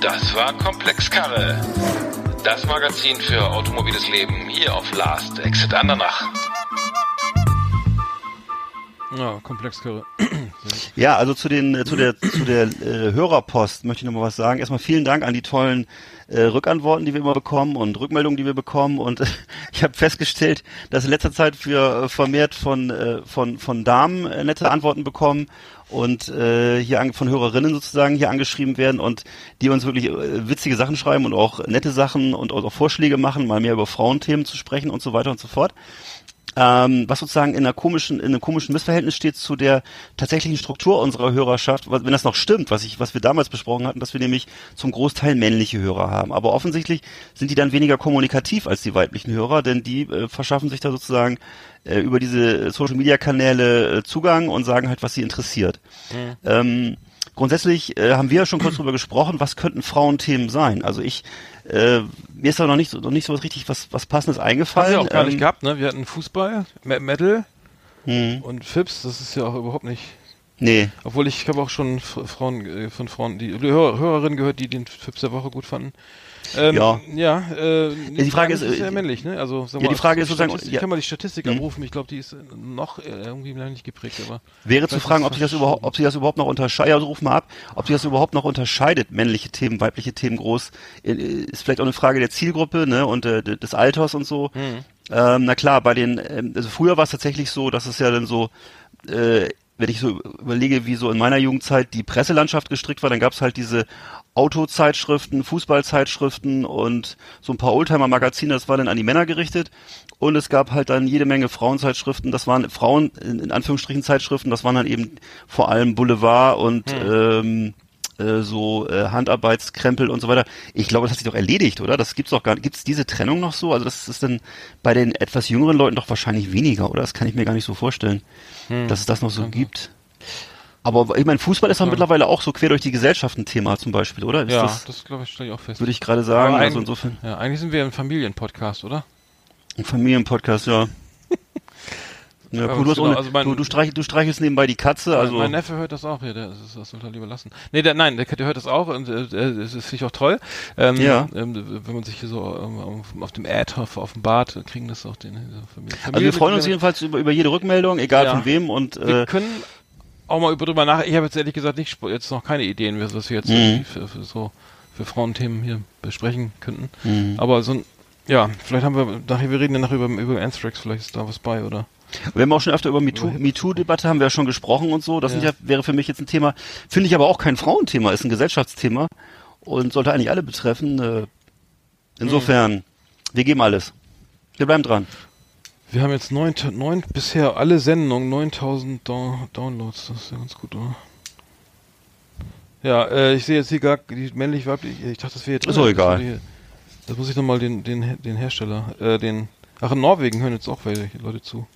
Das war Komplexkarre. Das Magazin für automobiles Leben hier auf Last Exit Andernach. Ja, Komplexkarre. ja, also zu den äh, zu der zu der äh, Hörerpost möchte ich noch mal was sagen. Erstmal vielen Dank an die tollen äh, Rückantworten, die wir immer bekommen und Rückmeldungen, die wir bekommen. Und äh, ich habe festgestellt, dass in letzter Zeit wir äh, vermehrt von äh, von von Damen äh, nette Antworten bekommen und äh, hier an, von Hörerinnen sozusagen hier angeschrieben werden und die uns wirklich äh, witzige Sachen schreiben und auch nette Sachen und auch Vorschläge machen, mal mehr über Frauenthemen zu sprechen und so weiter und so fort ähm, was sozusagen in einer komischen, in einem komischen Missverhältnis steht zu der tatsächlichen Struktur unserer Hörerschaft, wenn das noch stimmt, was ich, was wir damals besprochen hatten, dass wir nämlich zum Großteil männliche Hörer haben. Aber offensichtlich sind die dann weniger kommunikativ als die weiblichen Hörer, denn die äh, verschaffen sich da sozusagen äh, über diese Social Media Kanäle äh, Zugang und sagen halt, was sie interessiert. Mhm. Ähm, grundsätzlich äh, haben wir ja schon kurz drüber gesprochen, was könnten Frauenthemen sein. Also ich äh, mir ist aber noch nicht, noch nicht so was richtig was, was passendes eingefallen. Haben wir auch gar ähm, nicht gehabt, ne? Wir hatten Fußball, Metal hm. und Fips, das ist ja auch überhaupt nicht. Nee. Obwohl ich habe auch schon Frauen äh, von Frauen, die Hör, Hörerinnen gehört, die den Fips der Woche gut fanden. Ähm, ja. Ja, äh, ja, die Frage ist, ist ja äh, männlich, ne? Also ja, die Frage ist sozusagen, ich kann mal die Statistik mhm. abrufen. Ich glaube, die ist noch irgendwie nicht geprägt, aber wäre zu fragen, ob sich das überhaupt, ob sich das überhaupt noch unterscheidet. Also ruf mal ab, ob sich das überhaupt noch unterscheidet, männliche Themen, weibliche Themen groß. Äh, ist vielleicht auch eine Frage der Zielgruppe, ne? Und äh, des Alters und so. Mhm. Ähm, na klar, bei den, ähm, also früher war es tatsächlich so, dass es ja dann so äh, wenn ich so überlege, wie so in meiner Jugendzeit die Presselandschaft gestrickt war, dann gab es halt diese Autozeitschriften, Fußballzeitschriften und so ein paar Oldtimer-Magazine, das war dann an die Männer gerichtet. Und es gab halt dann jede Menge Frauenzeitschriften, das waren Frauen, in Anführungsstrichen Zeitschriften, das waren dann eben vor allem Boulevard und hm. ähm, äh, so äh, Handarbeitskrempel und so weiter. Ich glaube, das hat sich doch erledigt, oder? Das gibt's doch gar nicht. Gibt's diese Trennung noch so? Also das ist dann bei den etwas jüngeren Leuten doch wahrscheinlich weniger, oder? Das kann ich mir gar nicht so vorstellen, hm. dass es das noch so mhm. gibt. Aber ich meine, Fußball ist ja mittlerweile auch so quer durch die Gesellschaft ein Thema zum Beispiel, oder? Ist ja, das, das, glaube ich, stelle ich auch fest. würde ich gerade sagen. Aber Also insofern Ja, eigentlich sind wir ein Familienpodcast, oder? ein Familienpodcast, ja. Ja, cool, du, genau, ohne, also mein- du, du, streich, du streichelst nebenbei die Katze, also mein Neffe hört das auch, ja, der, das, das sollte er lieber lassen. Nee, der, nein, der, der hört das auch und äh, das finde ich auch toll. Ähm, Ja. ähm, wenn man sich hier so ähm, auf, auf dem Ad auf, auf dem Bad kriegen das auch den Familie. Also wir freuen uns jedenfalls über, über jede Rückmeldung, egal Ja. von wem und Wir äh, können auch mal über drüber nach. Ich habe jetzt ehrlich gesagt nicht jetzt noch keine Ideen, was wir jetzt Mhm. für, für so für Frauenthemen hier besprechen könnten. Mhm. Aber so ein ja, vielleicht haben wir nachher, wir reden ja nachher über, über Anthrax, vielleicht ist da was bei, oder? wir haben auch schon öfter über MeToo- Über- MeToo-Debatte haben wir ja schon gesprochen und so. Das Ja. ja, wäre für mich jetzt ein Thema, finde ich aber auch kein Frauenthema, ist ein Gesellschaftsthema und sollte eigentlich alle betreffen. Äh, insofern, wir geben alles. Wir bleiben dran. Wir haben jetzt neun, neun bisher alle Sendungen, 9000 Down Downloads, das ist ja ganz gut, oder? Ja, äh, ich sehe jetzt hier gar die männlich weiblich. Ich dachte, das wäre jetzt Ist doch egal. Das, muss ich nochmal den, den, den Hersteller, äh, den. Ach, in Norwegen hören jetzt auch welche Leute zu.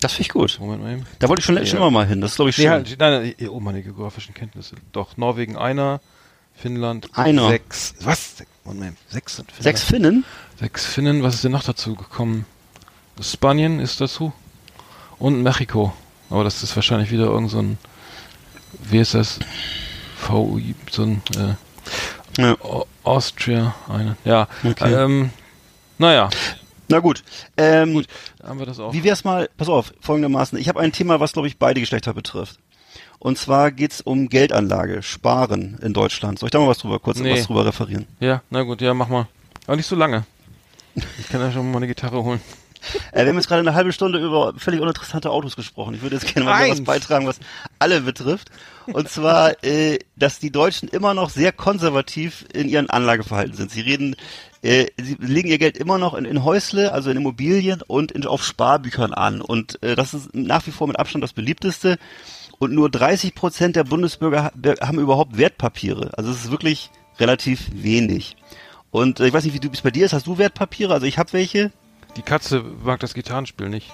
Das finde ich gut. Moment mal eben. Da wollte ich schon, schon Ja. immer mal hin. Das ist, glaube ich, Nee, schön. halt, nein, nein, oh, meine geografischen Kenntnisse. Doch, Norwegen einer, Finnland Einer. sechs. Was? Moment, sechs sind Finnland. Sechs Finnen? Sechs Finnen, was ist denn noch dazu gekommen? Spanien ist dazu. Und Mexiko. Aber das ist wahrscheinlich wieder irgend so ein, wie ist das? VI, so ein, äh, Ja. Au- Austria, eine. Ja. Okay. Ähm, naja, Na gut. Ähm, Gut. haben wir das auch. Wie wär's mal, pass auf, folgendermaßen. Ich habe ein Thema, was, glaube ich, beide Geschlechter betrifft. Und zwar geht's um Geldanlage, Sparen in Deutschland. Soll ich da mal was drüber, kurz Nee. was drüber referieren? Ja, na gut, ja, mach mal. Aber nicht so lange. Ich kann ja schon mal eine Gitarre holen. Äh, wir haben jetzt gerade eine halbe Stunde über völlig uninteressante Autos gesprochen. Ich würde jetzt gerne mal was beitragen, was alle betrifft. Und zwar, äh, dass die Deutschen immer noch sehr konservativ in ihren Anlageverhalten sind. Sie reden, äh, sie legen ihr Geld immer noch in, in Häusle, also in Immobilien und in, auf Sparbüchern an. Und äh, das ist nach wie vor mit Abstand das beliebteste. Und nur 30 Prozent der Bundesbürger ha- haben überhaupt Wertpapiere. Also es ist wirklich relativ wenig. Und äh, ich weiß nicht, wie du es bei dir ist. Hast du Wertpapiere? Also ich habe welche. Die Katze mag das Gitarrenspiel nicht.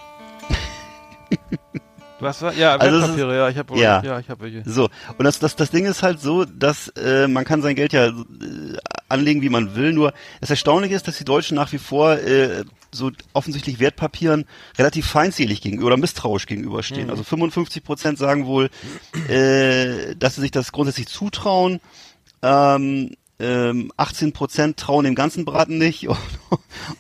Was war? Ja, Also es Wertpapiere, ja, ich habe ja. ja, ich habe welche. So, und das, das, das Ding ist halt so, dass äh, man kann sein Geld ja äh, anlegen, wie man will, nur das Erstaunliche ist, dass die Deutschen nach wie vor äh, so offensichtlich Wertpapieren relativ feindselig gegenüber oder misstrauisch gegenüberstehen. Also 55 Prozent sagen wohl, äh, dass sie sich das grundsätzlich zutrauen. Ähm, ähm, 18 Prozent trauen dem ganzen Braten nicht und,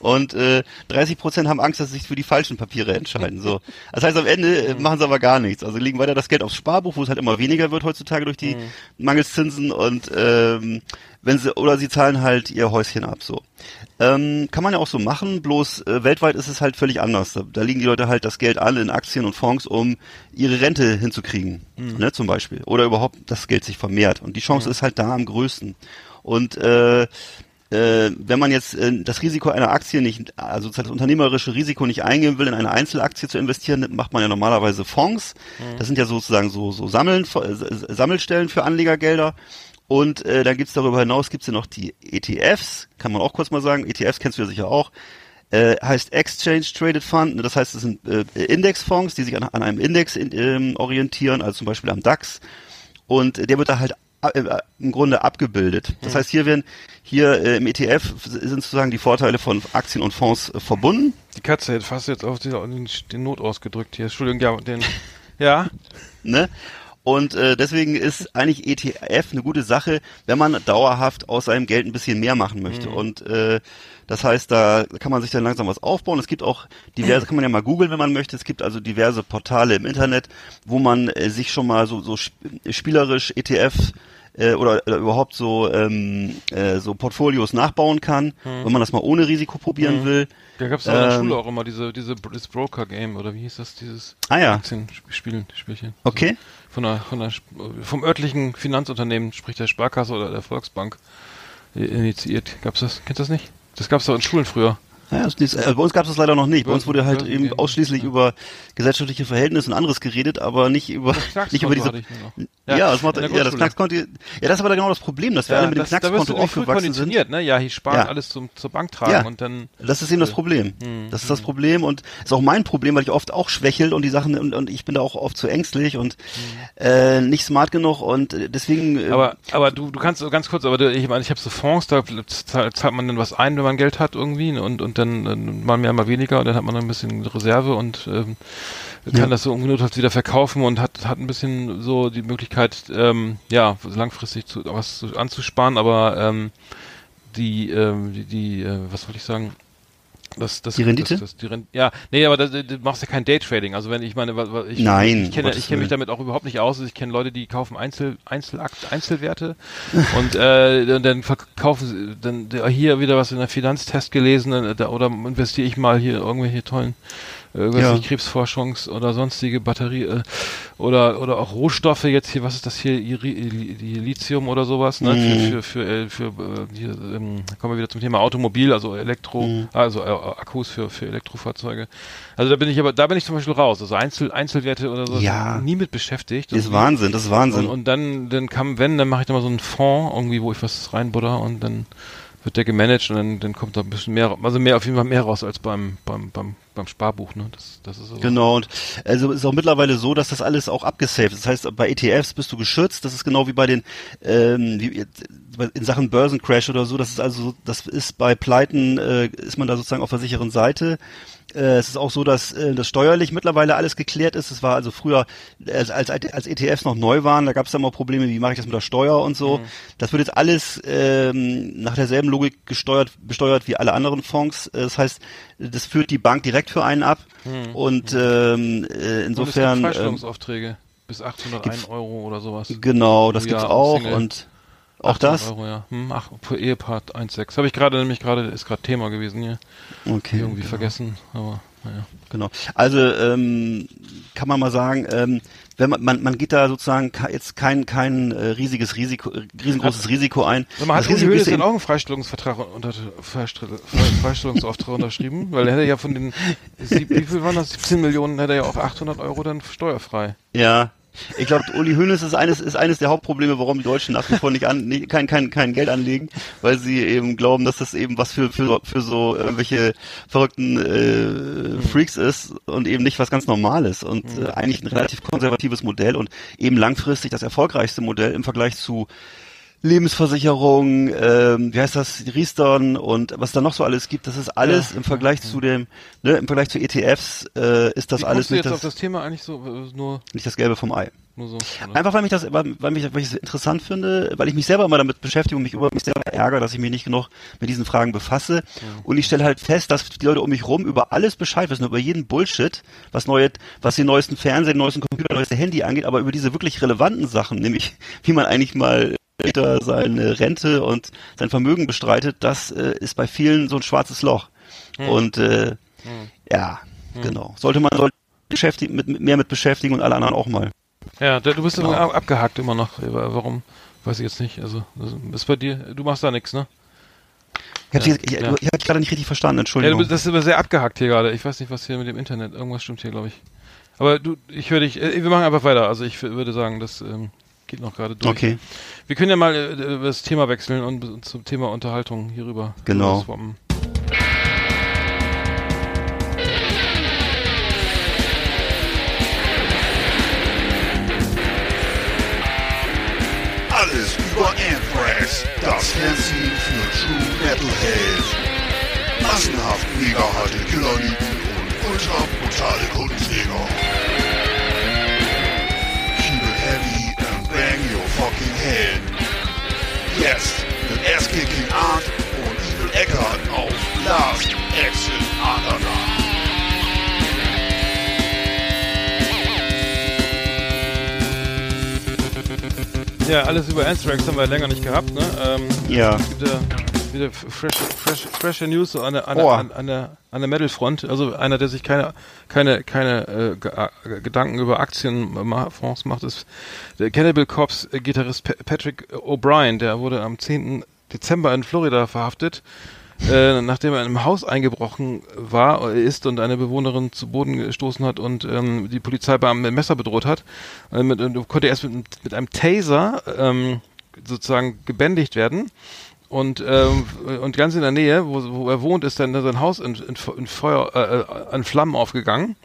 und äh, 30 Prozent haben Angst, dass sie sich für die falschen Papiere entscheiden. So, das heißt am Ende äh, machen sie aber gar nichts. Also legen weiter das Geld aufs Sparbuch, wo es halt immer weniger wird heutzutage durch die Mangelszinsen und ähm, wenn sie oder sie zahlen halt ihr Häuschen ab. So ähm, kann man ja auch so machen. Bloß äh, weltweit ist es halt völlig anders. Da, da legen die Leute halt das Geld an in Aktien und Fonds, um ihre Rente hinzukriegen, ne, zum Beispiel oder überhaupt das Geld sich vermehrt. Und die Chance ist halt da am größten. Und äh, äh, wenn man jetzt äh, das Risiko einer Aktie nicht, also das unternehmerische Risiko nicht eingehen will, in eine Einzelaktie zu investieren, macht man ja normalerweise Fonds. Das sind ja sozusagen so, so Sammeln, äh, Sammelstellen für Anlegergelder. Und äh, dann gibt's darüber hinaus gibt's ja noch die ETFs, kann man auch kurz mal sagen. ETFs kennst du ja sicher auch. Äh, heißt Exchange Traded Fund. Das heißt, es sind äh, Indexfonds, die sich an, an einem Index in, ähm, orientieren, also zum Beispiel am DAX. Und der wird da halt im Grunde abgebildet. Das heißt, hier werden hier äh, im ETF sind sozusagen die Vorteile von Aktien und Fonds äh, verbunden. Die Katze hätte fast jetzt auf den, den Not ausgedrückt hier. Entschuldigung, ja, den. Ja, Ne? Und äh, deswegen ist eigentlich ETF eine gute Sache, wenn man dauerhaft aus seinem Geld ein bisschen mehr machen möchte. Und äh, das heißt, da kann man sich dann langsam was aufbauen. Es gibt auch diverse, kann man ja mal googeln, wenn man möchte. Es gibt also diverse Portale im Internet, wo man äh, sich schon mal so, so sp- spielerisch ETF äh, oder, oder überhaupt so ähm, äh, so Portfolios nachbauen kann, wenn man das mal ohne Risiko probieren will. da gab es in der Ähm, Schule auch immer diese, diese das Broker-Game oder wie hieß das, dieses Ah ja, Aktienspielen, Spielchen. okay. Von der, von der, vom örtlichen Finanzunternehmen, sprich der Sparkasse oder der Volksbank, äh, initiiert. Gab's das? Kennst du das nicht? Das gab's doch in Schulen früher. Ja, äh, bei uns gab es das leider noch nicht. Bei uns wurde halt Börsen eben ausschließlich Ja. über gesellschaftliche Verhältnisse und anderes geredet, aber nicht über nicht über diese ich ja, Ja, das macht ja das. Knackskonto. Ja, das ist aber genau das Problem, dass wir alle mit dem das, da wirst Knackskonto aufgewachsen sind. ne? Ja, hier sparen, Ja. alles zum, zur Bank tragen Ja. und dann Das ist eben das Problem. Hm, Das ist das Problem und ist auch mein Problem, weil ich oft auch schwächel und die Sachen und, und ich bin da auch oft zu ängstlich und äh, nicht smart genug und äh, deswegen. äh, Hm. Aber, aber du, du kannst ganz kurz, aber du, ich meine, ich habe so Fonds, da zahlt, man dann was ein, wenn man Geld hat irgendwie ne, und, und dann, dann mal mehr, mal weniger und dann hat man ein bisschen Reserve und ähm, kann Ja. das so ungenutzt wieder verkaufen und hat, hat ein bisschen so die Möglichkeit, ähm, ja, langfristig zu, was zu, anzusparen, aber ähm, die, ähm, die, die äh, was wollte ich sagen? Das, das, Die Rendite? Das, das, die Ren ja, nee, aber das, du machst ja kein Daytrading. Also wenn ich meine, ich, Nein, ich kenne, ich kenne mich damit auch überhaupt nicht aus. Also Ich kenne Leute, die kaufen Einzel, Einzelakt, Einzelwerte und äh, und dann verkaufen sie dann hier wieder was in der Finanztest gelesen äh, oder investiere ich mal hier irgendwelche tollen weiß Ja. Krebsforschungs- oder sonstige Batterie äh, oder oder auch Rohstoffe jetzt hier, was ist das hier, die Lithium oder sowas, ne? Mhm. Für, für, für, äh, für äh, hier, ähm, kommen wir wieder zum Thema Automobil, also Elektro, Mhm. also äh, Akkus für, für Elektrofahrzeuge. Also da bin ich aber, da bin ich zum Beispiel raus. Also Einzel, Einzelwerte oder so, Ja. nie mit beschäftigt. ist Und- Wahnsinn, das ist Wahnsinn. und, und dann, dann kam, wenn, dann mache ich da mal so einen Fonds irgendwie, wo ich was reinbutter und dann wird der gemanagt und dann, dann kommt da ein bisschen mehr, also mehr, auf jeden Fall mehr raus als beim, beim, beim, beim Sparbuch, ne? Das, das ist so. Genau, und also ist auch mittlerweile so, dass das alles auch abgesaved ist. Das heißt, bei ETFs bist du geschützt. Das ist genau wie bei den ähm, wie, in Sachen Börsencrash oder so. Das ist also, das ist bei Pleiten äh, ist man da sozusagen auf der sicheren Seite. Äh, es ist auch so, dass äh, das steuerlich mittlerweile alles geklärt ist. Es war also früher, als, als, als ETFs noch neu waren, da gab es dann mal Probleme, wie mache ich das mit der Steuer und so. Das wird jetzt alles ähm, nach derselben Logik gesteuert, besteuert wie alle anderen Fonds. Äh, Das heißt, das führt die Bank direkt für einen ab. Und ähm, äh, Und es gibt insofern, ähm, Freistellungsaufträge bis 801 gibt's- Euro oder sowas. genau, das gibt's auch Single. und auch 800 das. Euro, ja. Hm, ach, für Ehepaar 1,6. Habe ich gerade nämlich gerade, ist gerade Thema gewesen hier. Okay, Irgendwie genau. vergessen, aber naja. Genau. Also ähm, kann man mal sagen, ähm, wenn man, man man geht da sozusagen jetzt kein kein äh, riesiges Risiko, äh, riesengroßes Risiko ein. Mal, hat Das Risiko ist eben- auch einen Freistellungsvertrag unter, Freistellungsauftrag unterschrieben? Weil er hätte ja von den, wie viel waren das? 17 Millionen, hätte er ja auch 800 Euro dann steuerfrei. Ja. Ich glaube, Uli Hoeneß ist eines ist eines der Hauptprobleme, warum die Deutschen nach wie vor nicht an nicht, kein kein kein Geld anlegen, weil sie eben glauben, dass das eben was für für für so irgendwelche verrückten äh, Freaks ist und eben nicht was ganz Normales und äh, eigentlich ein relativ konservatives Modell und eben langfristig das erfolgreichste Modell im Vergleich zu Lebensversicherung, ähm, wie heißt das, Riestern und was da noch so alles gibt, das ist alles Ja, im Vergleich zu dem, ne, im Vergleich zu ETFs äh, ist das Wie alles du nicht jetzt das, auf das Thema eigentlich so, äh, nur, nicht das Gelbe vom Ei. nur so? oder? Einfach weil mich das, weil, weil mich, weil ich es interessant finde, weil ich mich selber immer damit beschäftige und mich über mich selber ärgere, dass ich mich nicht genug mit diesen Fragen befasse. Und ich stelle halt fest, dass die Leute um mich rum über alles Bescheid wissen, über jeden Bullshit, was neue, was den neuesten Fernseher, den neuesten Computer, neueste Handy angeht, aber über diese wirklich relevanten Sachen, nämlich wie man eigentlich mal später seine Rente und sein Vermögen bestreitet, das äh, ist bei vielen so ein schwarzes Loch. Und äh, ja, genau. Sollte man sollte beschäftigen, mit, mehr mit beschäftigen und alle anderen auch mal. Ja, du bist Genau. immer abgehakt immer noch. Äh, Warum? Weiß ich jetzt nicht. Also, ist bei dir, du machst da nichts, ne? Ich habe Ja, ich, ich, ja. hab dich gerade nicht richtig verstanden, Ja, Entschuldigung. du bist, das ist immer sehr abgehakt hier gerade. Ich weiß nicht, was hier mit dem Internet, irgendwas stimmt hier, glaube ich. Aber du, ich höre dich, äh, wir machen einfach weiter. Also ich würde sagen, das ähm, geht noch gerade durch. okay, Wir können ja mal äh, über das Thema wechseln und zum Thema Unterhaltung hierüber Genau. rüber swappen. Alles über Anthrax, das Fernsehen für True Metalhead. Massenhaft mega harte Killerlieben und ultra brutale Kundenjäger. Fucking head. Jetzt mit Ass-Kicking Art und Evil Eckart auf Last Exit Underground. Ja, alles über Anthrax haben wir länger nicht gehabt, ne? Ähm, ja, wieder, wieder fresh, fresh, fresher News so an der, an, Oh. an, an der, an der Metal-Front. Also einer, der sich keine, keine, keine äh, Ge äh, Gedanken über Aktienfonds macht, ist der Cannibal Corps äh, Gitarrist Pa- Patrick O'Brien. Der wurde am 10. Dezember in Florida verhaftet äh, nachdem er in einem Haus eingebrochen war, äh, ist und eine Bewohnerin zu Boden gestoßen hat und ähm, die Polizeibeamten mit Messer bedroht hat, äh, mit, und konnte erst mit, mit einem Taser ähm, sozusagen gebändigt werden. Und, ähm, und ganz in der Nähe, wo, wo er wohnt, ist dann sein Haus in, in, in Feuer, äh, an Flammen aufgegangen.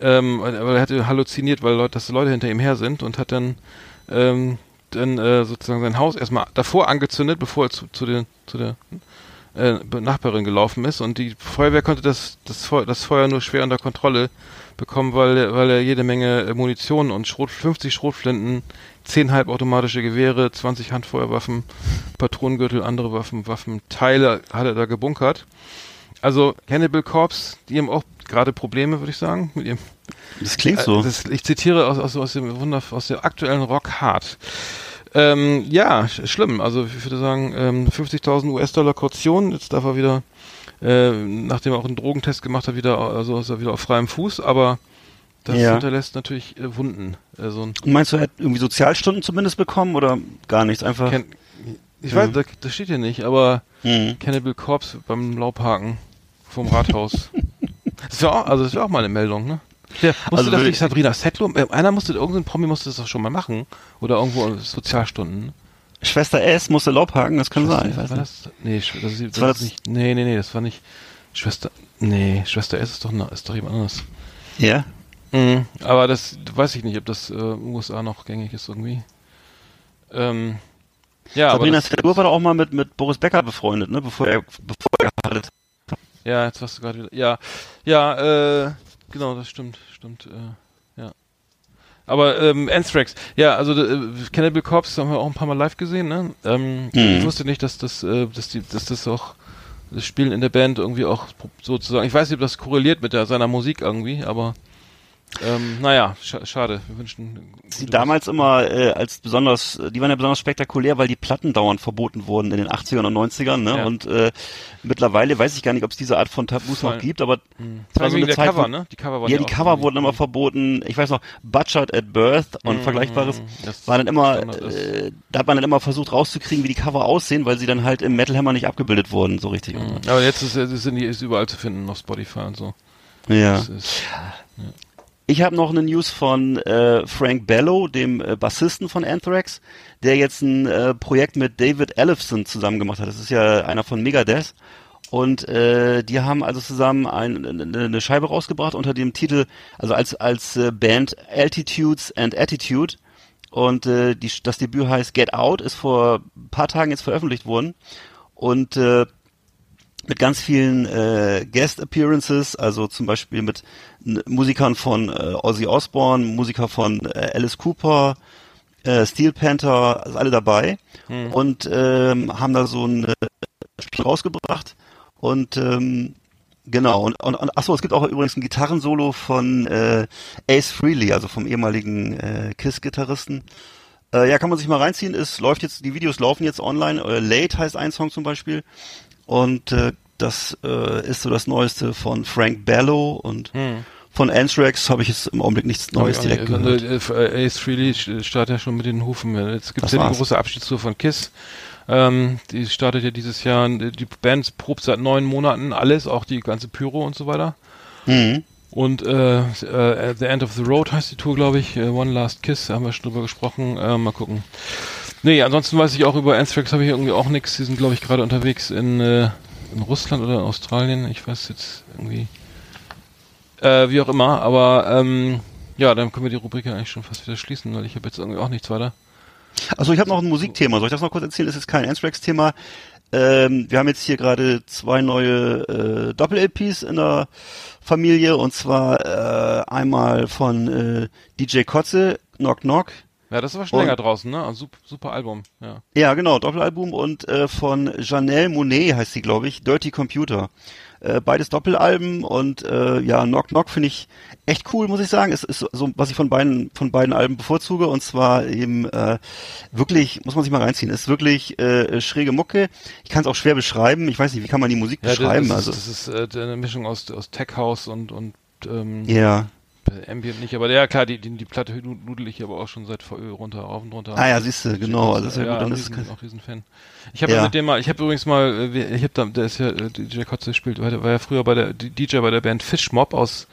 Ähm, er hatte halluziniert, weil Leute, dass Leute hinter ihm her sind und hat dann, ähm, dann äh, sozusagen sein Haus erstmal davor angezündet, bevor er zu, zu, den, zu der äh, Nachbarin gelaufen ist. Und die Feuerwehr konnte das, das, Feuer, das Feuer nur schwer unter Kontrolle bekommen, weil, weil er jede Menge äh, Munition und Schrot, 50 Schrotflinten, 10 halbautomatische Gewehre, 20 Handfeuerwaffen, Patronengürtel, andere Waffen, Waffenteile hat er da gebunkert. Also Cannibal Corpse, die haben auch gerade Probleme, würde ich sagen, mit ihrem Das klingt so. äh, Das, ich zitiere aus, aus, aus dem Wunder, aus der aktuellen Rock Hard. Ähm, ja, sch schlimm. Also ich würde sagen, ähm, 50.000 US-Dollar Kaution. Jetzt darf er wieder, äh, nachdem er auch einen Drogentest gemacht hat, wieder, also ist er wieder auf freiem Fuß. Aber das Ja. hinterlässt natürlich äh, Wunden. Äh, so ein Und meinst du, er hat irgendwie Sozialstunden zumindest bekommen oder gar nichts? Einfach. Ken ich Ja. weiß, das, das steht hier nicht, aber Mhm. Cannibal Corpse beim Laubhaken vom Rathaus. das wäre auch, also das wäre auch mal eine Meldung, ne? Ja, musste Also das nicht Sabrina Settler, äh, einer musste, irgendein Promi musste das doch schon mal machen. Oder irgendwo Sozialstunden. Schwester S musste Laubhaken, das kann sein. War nicht. das? Nee, das, ist, das, war ist das- nicht. Nee, nee, nee, das war nicht. Schwester. Nee, Schwester S ist doch, ist doch jemand anderes. Ja. Mhm, aber das weiß ich nicht, ob das äh, USA noch gängig ist irgendwie. Ähm, ja, Sabrina Settler war doch auch mal mit, mit Boris Becker befreundet, ne? Bevor er, bevor er geheiratet hat. ja, jetzt hast du gerade wieder. Ja, ja, äh, genau, das stimmt, stimmt. Äh, ja. Aber ähm, Anthrax, ja, also äh, Cannibal Corpse haben wir auch ein paar Mal live gesehen, ne? Ähm, Mhm. Ich wusste nicht, dass das, äh, dass die, dass das auch das Spielen in der Band irgendwie auch sozusagen. Ich weiß nicht, ob das korreliert mit der, seiner Musik irgendwie, aber ähm, naja, scha schade. Wir wünschen. Die gute damals immer äh, als besonders, die waren ja besonders spektakulär, weil die Platten dauernd verboten wurden in den 80ern und 90ern, ne? Ja. Und äh, mittlerweile weiß ich gar nicht, ob es diese Art von Tabus noch gibt, aber Mhm. es war so eine Zeit, Cover, ne? Die Cover waren ja, die Cover wurden immer verboten. Ich weiß noch, Butchered at Birth und Mhm, Vergleichbares das war dann immer, äh, da hat man dann immer versucht rauszukriegen, wie die Cover aussehen, weil sie dann halt im Metal Hammer nicht abgebildet wurden, so richtig. Mhm. Aber jetzt ist, sind die, ist überall zu finden auf Spotify und so. Ja. Ist, Ich habe noch eine News von äh, Frank Bellow, dem äh, Bassisten von Anthrax, der jetzt ein äh, Projekt mit David Ellefson zusammen gemacht hat. Das ist ja einer von Megadeth. Und äh, die haben also zusammen ein, eine, eine Scheibe rausgebracht unter dem Titel, also als als äh, Band Altitudes and Attitude. Und äh, die, das Debüt heißt Get Out, ist vor ein paar Tagen jetzt veröffentlicht worden. Und äh, mit ganz vielen äh, Guest Appearances, also zum Beispiel mit Musikern von äh, Ozzy Osbourne, Musiker von äh, Alice Cooper, äh, Steel Panther, also alle dabei und ähm, haben da so ein Spiel rausgebracht und ähm, genau und, und, und achso, es gibt auch übrigens ein Gitarrensolo von äh, Ace Frehley, also vom ehemaligen äh, Kiss-Gitarristen. Äh, ja, kann man sich mal reinziehen. Es läuft jetzt, die Videos laufen jetzt online. Äh, Late heißt ein Song zum Beispiel. Und äh, das äh, ist so das Neueste von Frank Bellow und von Anthrax habe ich jetzt im Augenblick nichts Neues auch direkt nicht. gehört. Also, äh, Ace Frehley st- startet ja schon mit den Hufen. Jetzt gibt es die war's. große Abschiedstour von Kiss. Ähm, die startet ja dieses Jahr. Die Band probt seit neun Monaten alles, auch die ganze Pyro und so weiter. Mhm. Und äh, äh, The End of the Road heißt die Tour, glaube ich. Äh, One Last Kiss, haben wir schon drüber gesprochen. Äh, mal gucken. Nee, ansonsten weiß ich auch über Anthrax habe ich irgendwie auch nichts. Die sind, glaube ich, gerade unterwegs in, äh, in Russland oder in Australien. Ich weiß jetzt irgendwie. Äh, wie auch immer, aber ähm, ja, dann können wir die Rubrik ja eigentlich schon fast wieder schließen, weil ich habe jetzt irgendwie auch nichts weiter. Also ich habe noch ein Musikthema. Soll ich das noch kurz erzählen? Das ist kein Anthrax-Thema. Ähm, wir haben jetzt hier gerade zwei neue äh, Doppel-LPs in der Familie und zwar äh, einmal von äh, DJ Kotze, Knock Knock. Ja, das war schon Und- länger draußen, ne? Also, super, super Album, ja. Ja, genau, Doppelalbum und äh, von Janelle Monet heißt sie, glaube ich, Dirty Computer. Äh, beides Doppelalben und äh, ja, Knock Knock finde ich echt cool, muss ich sagen. Es ist so, was ich von beiden von beiden Alben bevorzuge und zwar eben äh, wirklich, muss man sich mal reinziehen, ist wirklich äh, schräge Mucke. Ich kann es auch schwer beschreiben. Ich weiß nicht, wie kann man die Musik Ja, beschreiben? das also ist, das ist äh, eine Mischung aus, aus Tech House und, und ähm, ja, Ambient nicht, aber ja klar, die, die, die Platte nu- nudel ich aber auch schon seit VÖ runter, rauf und runter. Ah ja, siehst du, genau. Also ist ja, ja, gut, dann ist es auch Riesenfan. Ich habe Ja. mit dem mal, ich habe übrigens mal, äh, ich habe da, der ist ja, äh, DJ Kotze spielt, war, ja früher bei der, DJ bei der Band Fishmob aus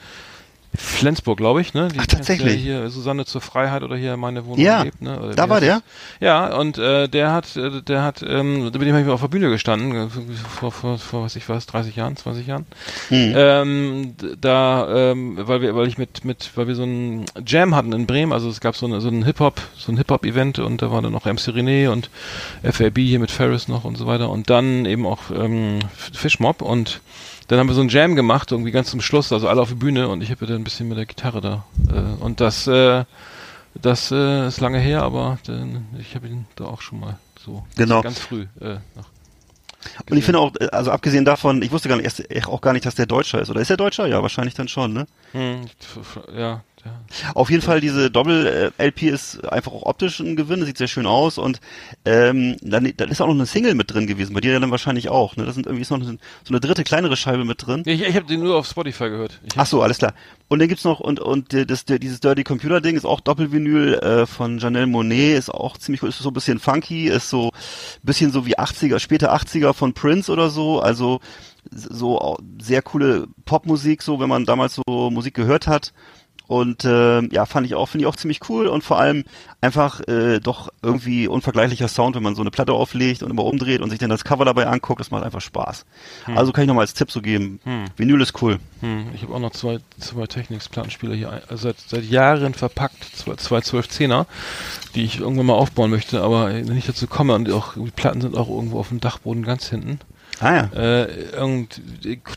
Flensburg, glaube ich, ne? Die Ach, tatsächlich? Ja hier Susanne zur Freiheit oder hier meine Wohnung Ja, lebt, ne? Oder da war der? das? Ja, und äh, der hat, äh, der hat, ähm, mit dem habe ich mal auf der Bühne gestanden, äh, vor, vor, vor was ich weiß, 30 Jahren, 20 Jahren. Hm. Ähm, da, ähm, weil wir, weil ich mit, mit, weil wir so einen Jam hatten in Bremen, also es gab so, eine, so ein Hip-Hop, so ein Hip-Hop-Event und da war dann noch MC René und FAB hier mit Ferris noch und so weiter und dann eben auch ähm, Fishmob und dann haben wir so einen Jam gemacht, irgendwie ganz zum Schluss, also alle auf der Bühne und ich habe dann ein bisschen mit der Gitarre da. Äh, und das, äh, das äh, ist lange her, aber dann, ich habe ihn da auch schon mal so Genau. ganz früh äh, noch Und ich finde auch, äh, also abgesehen davon, ich wusste gar nicht, erst, auch gar nicht, dass der Deutscher ist. Oder ist der Deutscher? Ja, wahrscheinlich dann schon, ne? hm, ja, ja. Auf jeden Fall, diese Doppel-LP ist einfach auch optisch ein Gewinn, sieht sehr schön aus und ähm, dann, dann ist auch noch eine Single mit drin gewesen, bei dir dann wahrscheinlich auch, ne? Da sind irgendwie ist noch eine, so eine dritte, kleinere Scheibe mit drin. Ich, ich habe den nur auf Spotify gehört. Ich Ach so, alles klar. Und dann gibt's noch, und, und das, dieses Dirty Computer Ding ist auch Doppelvinyl äh, von Janelle Monet, ist auch ziemlich cool, ist so ein bisschen funky, ist so ein bisschen so wie 80er, später 80er von Prince oder so, also so sehr coole Popmusik, so wenn man damals so Musik gehört hat. Und äh, ja, fand ich auch, finde ich auch ziemlich cool und vor allem einfach äh, doch irgendwie unvergleichlicher Sound, wenn man so eine Platte auflegt und immer umdreht und sich dann das Cover dabei anguckt, das macht einfach Spaß. Also kann ich nochmal als Tipp so geben. Vinyl ist cool. Hm, ich habe auch noch zwei, zwei Technics-Plattenspieler hier, also seit, seit Jahren verpackt, zwei, zwei 12-10er, die ich irgendwann mal aufbauen möchte, aber nicht dazu komme und auch die Platten sind auch irgendwo auf dem Dachboden ganz hinten. Ah ja. Äh, irgend,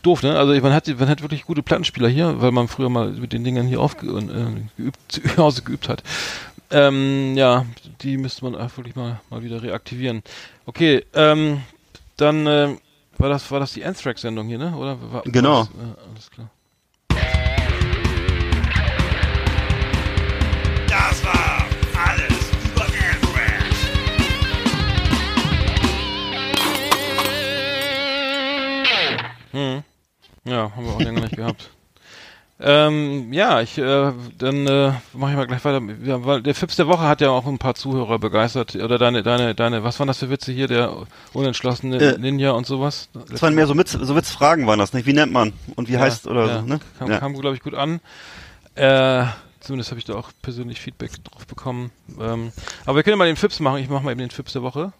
doof, ne? Also man hat, man hat wirklich gute Plattenspieler hier, weil man früher mal mit den Dingern hier aufge und, äh, geübt, zu Hause geübt hat. Ähm, ja, die müsste man einfach wirklich mal, mal wieder reaktivieren. Okay, ähm, dann äh, war das war das die Anthrax-Sendung hier, ne? Oder war, Genau. War das, äh, alles klar. Hm. Ja, haben wir auch länger nicht gehabt. Ähm, ja, ich, äh, dann äh, mache ich mal gleich weiter. Ja, weil der Fips der Woche hat ja auch ein paar Zuhörer begeistert. Oder deine, deine, deine, was waren das für Witze hier? Der unentschlossene Äh, Ninja und sowas? Das waren mehr so, Witz, so Witzfragen waren das, nicht? Wie nennt man? Und wie Ja, heißt oder ja, so, ne? Kam, ja. kam glaube ich, gut an. Äh, zumindest habe ich da auch persönlich Feedback drauf bekommen. Ähm, aber wir können mal den Fips machen. Ich mache mal eben den Fips der Woche.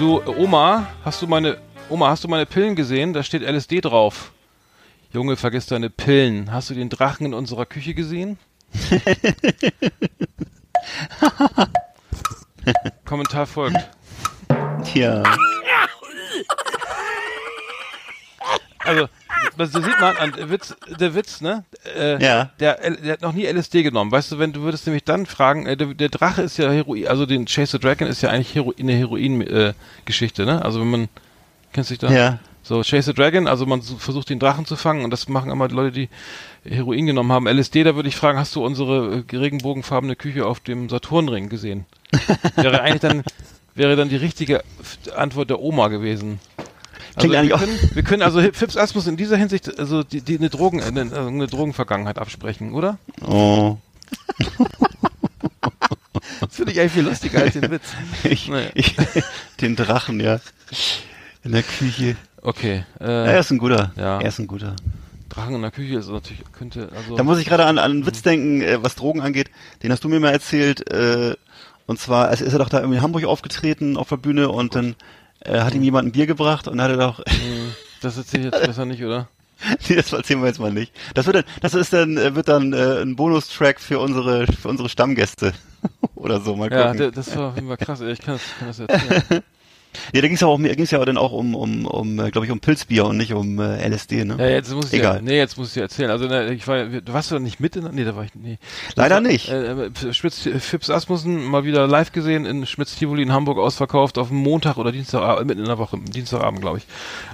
Du, Oma, hast du meine, Oma, hast du meine Pillen gesehen? Da steht LSD drauf. Junge, vergiss deine Pillen. Hast du den Drachen in unserer Küche gesehen? Kommentar folgt. ja. Also, das sieht man an der Witz, der Witz, ne? Äh, Ja. Der, L- der hat noch nie LSD genommen. Weißt du, wenn du würdest nämlich dann fragen, äh, der, der Drache ist ja Heroin, also den Chase the Dragon ist ja eigentlich Hero, eine Heroin-Geschichte, äh, ne? Also wenn man, kennst du dich da? Ja. So, Chase the Dragon, also man versucht den Drachen zu fangen und das machen immer die Leute, die Heroin genommen haben. LSD, da würde ich fragen, hast du unsere äh, regenbogenfarbene Küche auf dem Saturnring gesehen? wäre eigentlich dann, wäre dann die richtige Antwort der Oma gewesen. Also Klingt eigentlich wir, auch- können, wir können also Fips Asmus in dieser Hinsicht also die, die eine Drogen eine, also eine Drogenvergangenheit absprechen, oder? Oh. Das finde ich eigentlich viel lustiger als den Witz. Ich, Naja. ich, den Drachen, ja. In der Küche. Okay, Ja, äh, er ist ein guter. ja. Er ist ein guter. Drachen in der Küche ist natürlich könnte also Da muss ich gerade an, an einen Witz denken, äh, was Drogen angeht. Den hast du mir mal erzählt. Äh, und zwar, also ist er doch da irgendwie in Hamburg aufgetreten auf der Bühne und dann äh, hat ihm jemand ein Bier gebracht und hat er doch, Hm, das erzähle ich jetzt besser nicht, oder? nee, das erzählen wir jetzt mal nicht. Das wird dann, das ist dann, äh, wird dann äh, ein Bonustrack für unsere, für unsere Stammgäste. Oder so, mal Ja, gucken. der, das war, war krass. ey, Ich kann das, kann das erzählen. Ja, da ging es ja auch, ging's ja dann auch um, um, um glaube ich, um Pilzbier und nicht um äh, LSD, ne? Ja, jetzt muss ich Egal. Ja, nee, jetzt muss ich dir erzählen. Also ne, ich war, du warst du da nicht mit in, nee, da war ich, nee. Leider war, nicht. Äh, äh, Spitz, Fips Asmussen mal wieder live gesehen in Schmitz Tivoli in Hamburg ausverkauft auf dem Montag oder Dienstag, mitten in der Woche, Dienstagabend, glaube ich.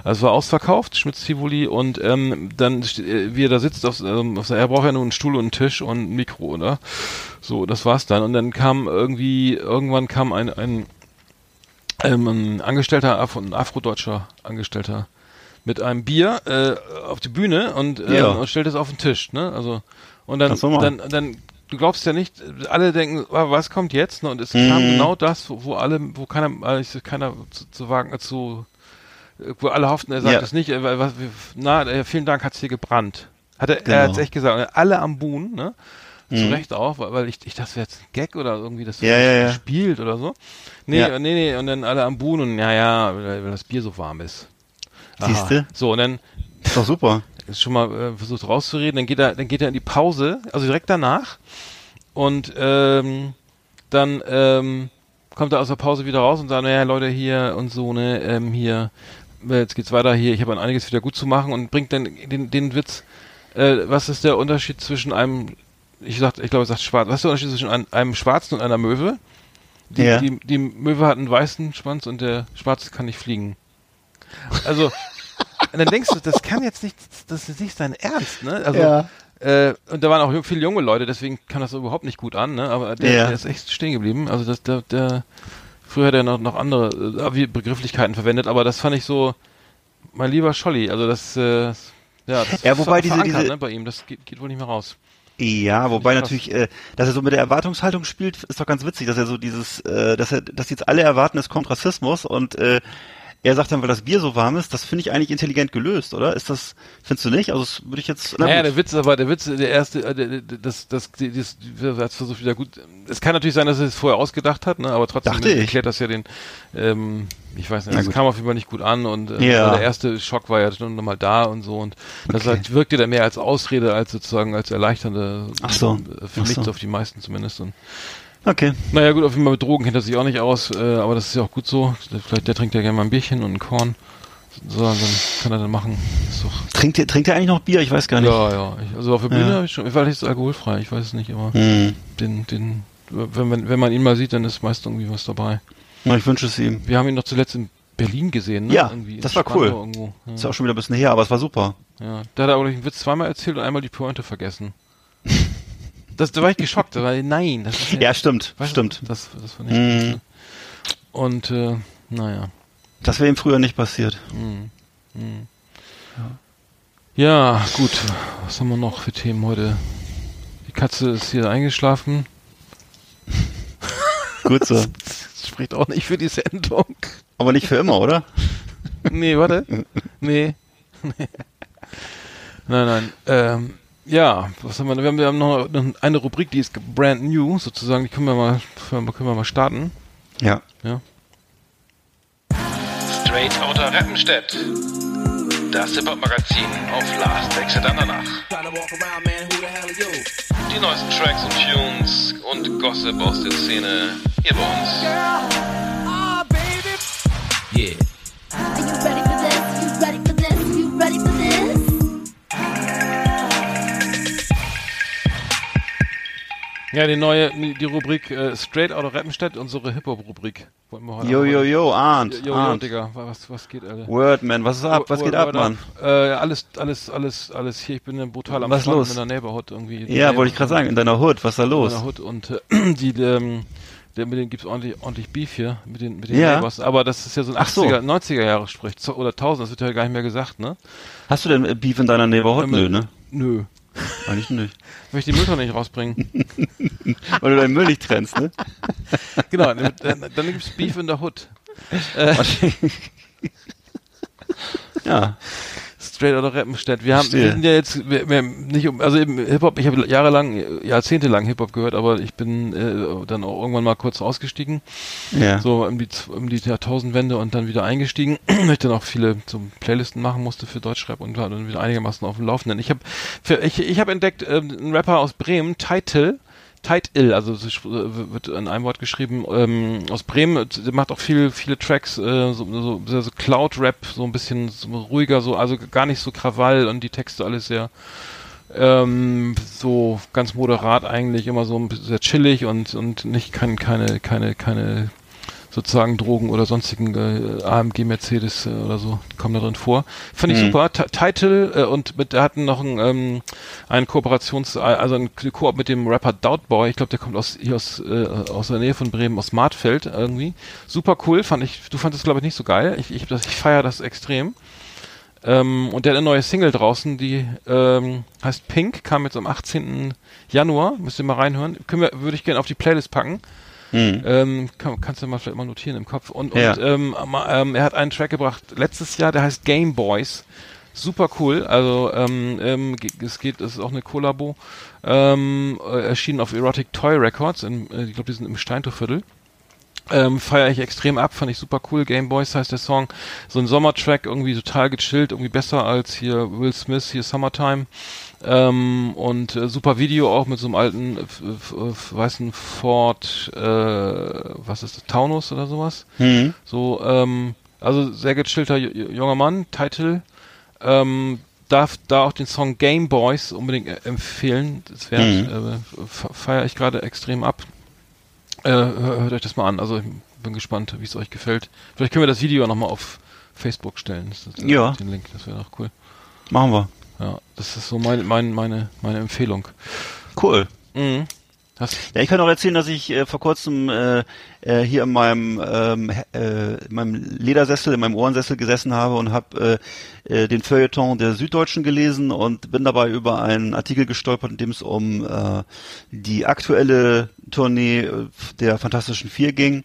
Also war ausverkauft, Schmitz Tivoli und ähm, dann, äh, wie er da sitzt, auf, ähm, auf, er braucht ja nur einen Stuhl und einen Tisch und ein Mikro, oder? So, das war's dann. Und dann kam irgendwie, irgendwann kam ein, ein ähm, ein Angestellter, Af ein afrodeutscher Angestellter mit einem Bier äh, auf die Bühne und, äh, Ja. und stellt es auf den Tisch, ne? Also und dann, dann, dann, du glaubst ja nicht, alle denken, was kommt jetzt? Ne? Und es kam Mhm. genau das, wo, wo alle, wo keiner, eigentlich keiner zu, zu wagen, äh, zu, wo alle hofften, er sagt Ja. es nicht, äh, weil, was, na, vielen Dank, hat's hier gebrannt. Hat er, er Genau. hat's echt gesagt, alle am Buhn, ne? Zu Mhm. Recht auch, weil, weil ich, ich dachte, das wäre jetzt ein Gag oder irgendwie das Ja, ja, ja. gespielt oder so. Nee, Ja. nee, nee, und dann alle am Buhn und ja, ja, weil das Bier so warm ist. Aha. Siehste? So, und dann Ist doch super. ist schon mal äh, versucht rauszureden, dann geht er, dann geht er in die Pause, also direkt danach und ähm, dann ähm, kommt er aus der Pause wieder raus und sagt, naja, Leute, hier und so, ne, ähm, hier, äh, jetzt geht's weiter hier, ich habe an einiges wieder gut zu machen und bringt dann den, den Witz, äh, was ist der Unterschied zwischen einem, ich sag, ich glaube, er sagt schwarz, was ist der Unterschied zwischen einem, Schwarzen und einer Möwe? Die, Ja. die, die Möwe hat einen weißen Schwanz und der Schwarze kann nicht fliegen. Also, und dann denkst du, das kann jetzt nicht, das ist nicht sein Ernst, ne? Also, Ja. äh, und da waren auch viele junge Leute, deswegen kam das überhaupt nicht gut an, ne? Aber der, Ja. der ist echt stehen geblieben. Also das, der, der früher hat er noch, noch andere äh, Begrifflichkeiten verwendet, aber das fand ich so, mein lieber Scholli, also das, äh, ja, das Ja, wobei diese- diese- ne, bei ihm, das geht, geht wohl nicht mehr raus. Ja, wobei natürlich, äh, dass er so mit der Erwartungshaltung spielt, ist doch ganz witzig, dass er so dieses, äh, dass er, dass jetzt alle erwarten, es kommt Rassismus und äh, er sagt dann, weil das Bier so warm ist, das finde ich eigentlich intelligent gelöst, oder? Ist das, findest du nicht? Also das würde ich jetzt. na Naja, der Witz aber, der Witz, der erste, äh, das, das, das, das versucht wieder gut. Es kann natürlich sein, dass er es vorher ausgedacht hat, ne, aber trotzdem Dachte ich. erklärt das ja den, ähm, ich weiß nicht, es kam auf jeden Fall nicht gut an und äh, Ja. der erste Schock war ja schon nochmal da und so und das Okay. halt, wirkte dann mehr als Ausrede als sozusagen als erleichternde, Ach so. äh, für Ach mich, so. auf die meisten zumindest. Und, Okay. naja gut, auf jeden Fall mit Drogen kennt er sich auch nicht aus, äh, aber das ist ja auch gut so. Der, vielleicht der trinkt ja gerne mal ein Bierchen und ein Korn. So, dann kann er dann machen. Doch Trinkt ihr, trinkt er eigentlich noch Bier? Ich weiß gar nicht. ja, ja. Ich, also auf der Bühne Ja. habe ich schon, weil ich ist alkoholfrei, ich weiß es nicht, aber Hm. den, den, wenn man, wenn man ihn mal sieht, dann ist meist irgendwie was dabei. Na, ich wünsche es ihm. Wir haben ihn noch zuletzt in Berlin gesehen, ne? Ja, Irgendwie das war cool. Spandau Irgendwo. Ja. Ist ja auch schon wieder ein bisschen her, aber es war super. ja. Da hat er aber den Witz zweimal erzählt und einmal die Pointe vergessen. Das, da war ich geschockt, war nein, das ist Ja, stimmt, weißt stimmt. Das, das fand ich gut, ne? Und, äh, naja. Das wäre ihm früher nicht passiert. Mhm. Mhm. Ja, gut. Was haben wir noch für Themen heute? Die Katze ist hier eingeschlafen. Gut so. Das spricht auch nicht für die Sendung. aber nicht für immer, oder? Nee, warte. Nee. nee. Nein, nein. Ähm, ja, was haben wir? Wir haben, wir haben noch eine Rubrik, die ist brand new, sozusagen. Die können wir mal, können wir mal starten. Ja. Ja. Straight Outta Rappenstedt. Das Hip-Hop-Magazin auf Last Exit Andernach. Die neuesten Tracks und Tunes und Gossip aus der Szene hier bei uns. Yeah. Are you ready Ja, die neue, die Rubrik äh, Straight Outta Rappenstedt, unsere Hip-Hop-Rubrik. Jo, jo, jo, Arndt, Jo, jo. Digga, was, was geht, Alter? Wordman, was ist ab? Was geht ab, Mann? Äh, alles, alles, alles, alles hier. Ich bin brutal am Was Strand los? in der Neighborhood irgendwie. Ja, wollte ich gerade sagen, in deiner Hood, was ist da In los? meiner Hood und äh, die, ähm, der, mit denen gibt's ordentlich, ordentlich Beef hier, mit den, mit den Ja. Neighbors. Aber das ist ja so ein Ach so. 80er, 90er Jahre sprich, zo- oder 1000, das wird ja gar nicht mehr gesagt, ne? Hast du denn äh, Beef in deiner Neighborhood? Nö, ne? Nö. Eigentlich nicht. Möchte die Mülltonne nicht rausbringen. Weil du deinen Müll nicht trennst, ne? genau, dann, dann, gibt's Beef in der Hood. ja. Straight oder Rappenstedt. Wir haben, wir sind ja jetzt, wir, wir nicht um, also eben Hip-Hop, ich habe jahrelang, jahrzehntelang Hip-Hop gehört, aber ich bin äh, dann auch irgendwann mal kurz ausgestiegen. Ja. so um die, um die Jahrtausendwende und dann wieder eingestiegen, weil ich dann auch viele so Playlisten machen musste für Deutschrap und war dann wieder einigermaßen auf dem Laufenden. Ich habe ich, ich habe entdeckt, ähm, einen Rapper aus Bremen, Title, Tight Ill, also äh, wird in einem Wort geschrieben, ähm, aus Bremen, der macht auch viel, viele Tracks, äh, so, so, so, so Cloud-Rap, so ein bisschen so ruhiger, so, also gar nicht so Krawall und die Texte alles sehr ähm, so ganz moderat eigentlich, immer so ein bisschen sehr chillig und, und nicht kein, keine, keine, keine sozusagen Drogen oder sonstigen äh, AMG Mercedes äh, oder so kommen da drin vor. Fand ich Mhm. super. T Title äh, und mit der hatten noch ein, ähm, ein Kooperations also ein Koop mit dem Rapper Doubtboy. Ich glaube, der kommt aus hier aus äh, aus der Nähe von Bremen aus Martfeld irgendwie. Super cool, fand ich. Du fandest es glaube ich nicht so geil. Ich ich, das- ich feiere das extrem. Ähm, und der hat eine neue Single draußen, die ähm, heißt Pink, kam jetzt am 18. Januar. Müsst ihr mal reinhören. Können wir, würde ich gerne auf die Playlist packen. Mhm. Ähm, kann, kannst du mal vielleicht mal notieren im Kopf. Und, Ja. und ähm, ma- ähm, er hat einen Track gebracht letztes Jahr, der heißt Game Boys. Super cool. Also ähm, ähm, es geht, es ist auch eine Kollabo. Ähm, äh, erschienen auf Erotic Toy Records. In, äh, ich glaube, die sind im Steintorviertel. Ähm, feiere ich extrem ab, fand ich super cool. Game Boys heißt der Song. So ein Sommertrack, irgendwie total gechillt, irgendwie besser als hier Will Smith, hier Summertime. Ähm, und äh, super Video auch mit so einem alten weißen Ford, äh, was ist das, Taunus oder sowas. Mhm. So, ähm, also sehr gechillter ju- ju- junger Mann, Title. Ähm, darf da auch den Song Game Boys unbedingt äh, empfehlen. Das wert, Mhm. äh, fe- feiere ich gerade extrem ab. Äh, hör- hört euch das mal an. Also ich bin gespannt, wie es euch gefällt. Vielleicht können wir das Video nochmal auf Facebook stellen. Das ist, äh, Ja. Den Link, das wäre doch cool. Machen wir. Ja, das ist so mein, mein, meine, meine Empfehlung. Cool. Mhm. Ja, ich kann auch erzählen, dass ich äh, vor kurzem äh, äh, hier in meinem, ähm, äh, in meinem Ledersessel, in meinem Ohrensessel gesessen habe und habe äh, äh, den Feuilleton der Süddeutschen gelesen und bin dabei über einen Artikel gestolpert, in dem es um äh, die aktuelle Tournee äh, der Fantastischen Vier ging.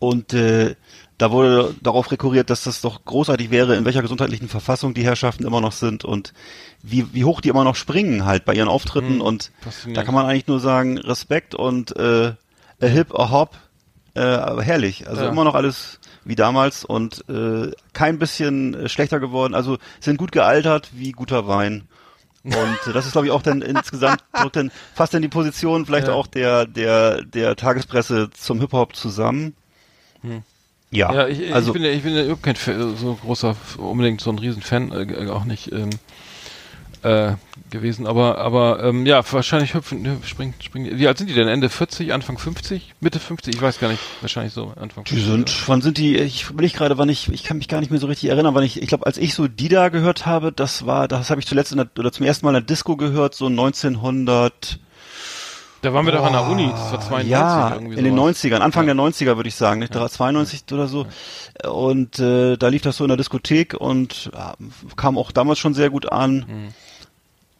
Und äh, da wurde darauf rekurriert, dass das doch großartig wäre, in welcher gesundheitlichen Verfassung die Herrschaften immer noch sind und wie, wie hoch die immer noch springen halt bei ihren Auftritten. Hm, und da kann man eigentlich nur sagen, Respekt und äh, a hip, a hop, äh, aber herrlich. Also Ja. immer noch alles wie damals und äh, kein bisschen äh, schlechter geworden. Also sind gut gealtert wie guter Wein. Und das ist, glaube ich, auch dann insgesamt drückt dann fast in die Position vielleicht Ja. auch der, der, der Tagespresse zum Hip-Hop zusammen. Ja, ja, ich, also ich bin ja, ich bin ja überhaupt kein Fa- so großer, unbedingt so ein Riesenfan, äh, auch nicht ähm, äh, gewesen, aber aber ähm, ja, wahrscheinlich hüpfen, springen, springen. Wie alt sind die denn? Ende 40, Anfang 50, Mitte 50? Ich weiß gar nicht. Wahrscheinlich so Anfang. Die sind, wann sind die, ich will nicht gerade, wann ich, ich kann mich gar nicht mehr so richtig erinnern, wann ich, ich glaube, als ich so die da gehört habe, das war, das habe ich zuletzt in der, oder zum ersten Mal in der Disco gehört, so 1900, Da waren wir doch an der Uni. Das war 92 ja, irgendwie in den sowas. 90ern, Anfang Ja. der 90er würde ich sagen, nicht? 92 oder so. Und äh, da lief das so in der Diskothek und ja, kam auch damals schon sehr gut an. Mhm.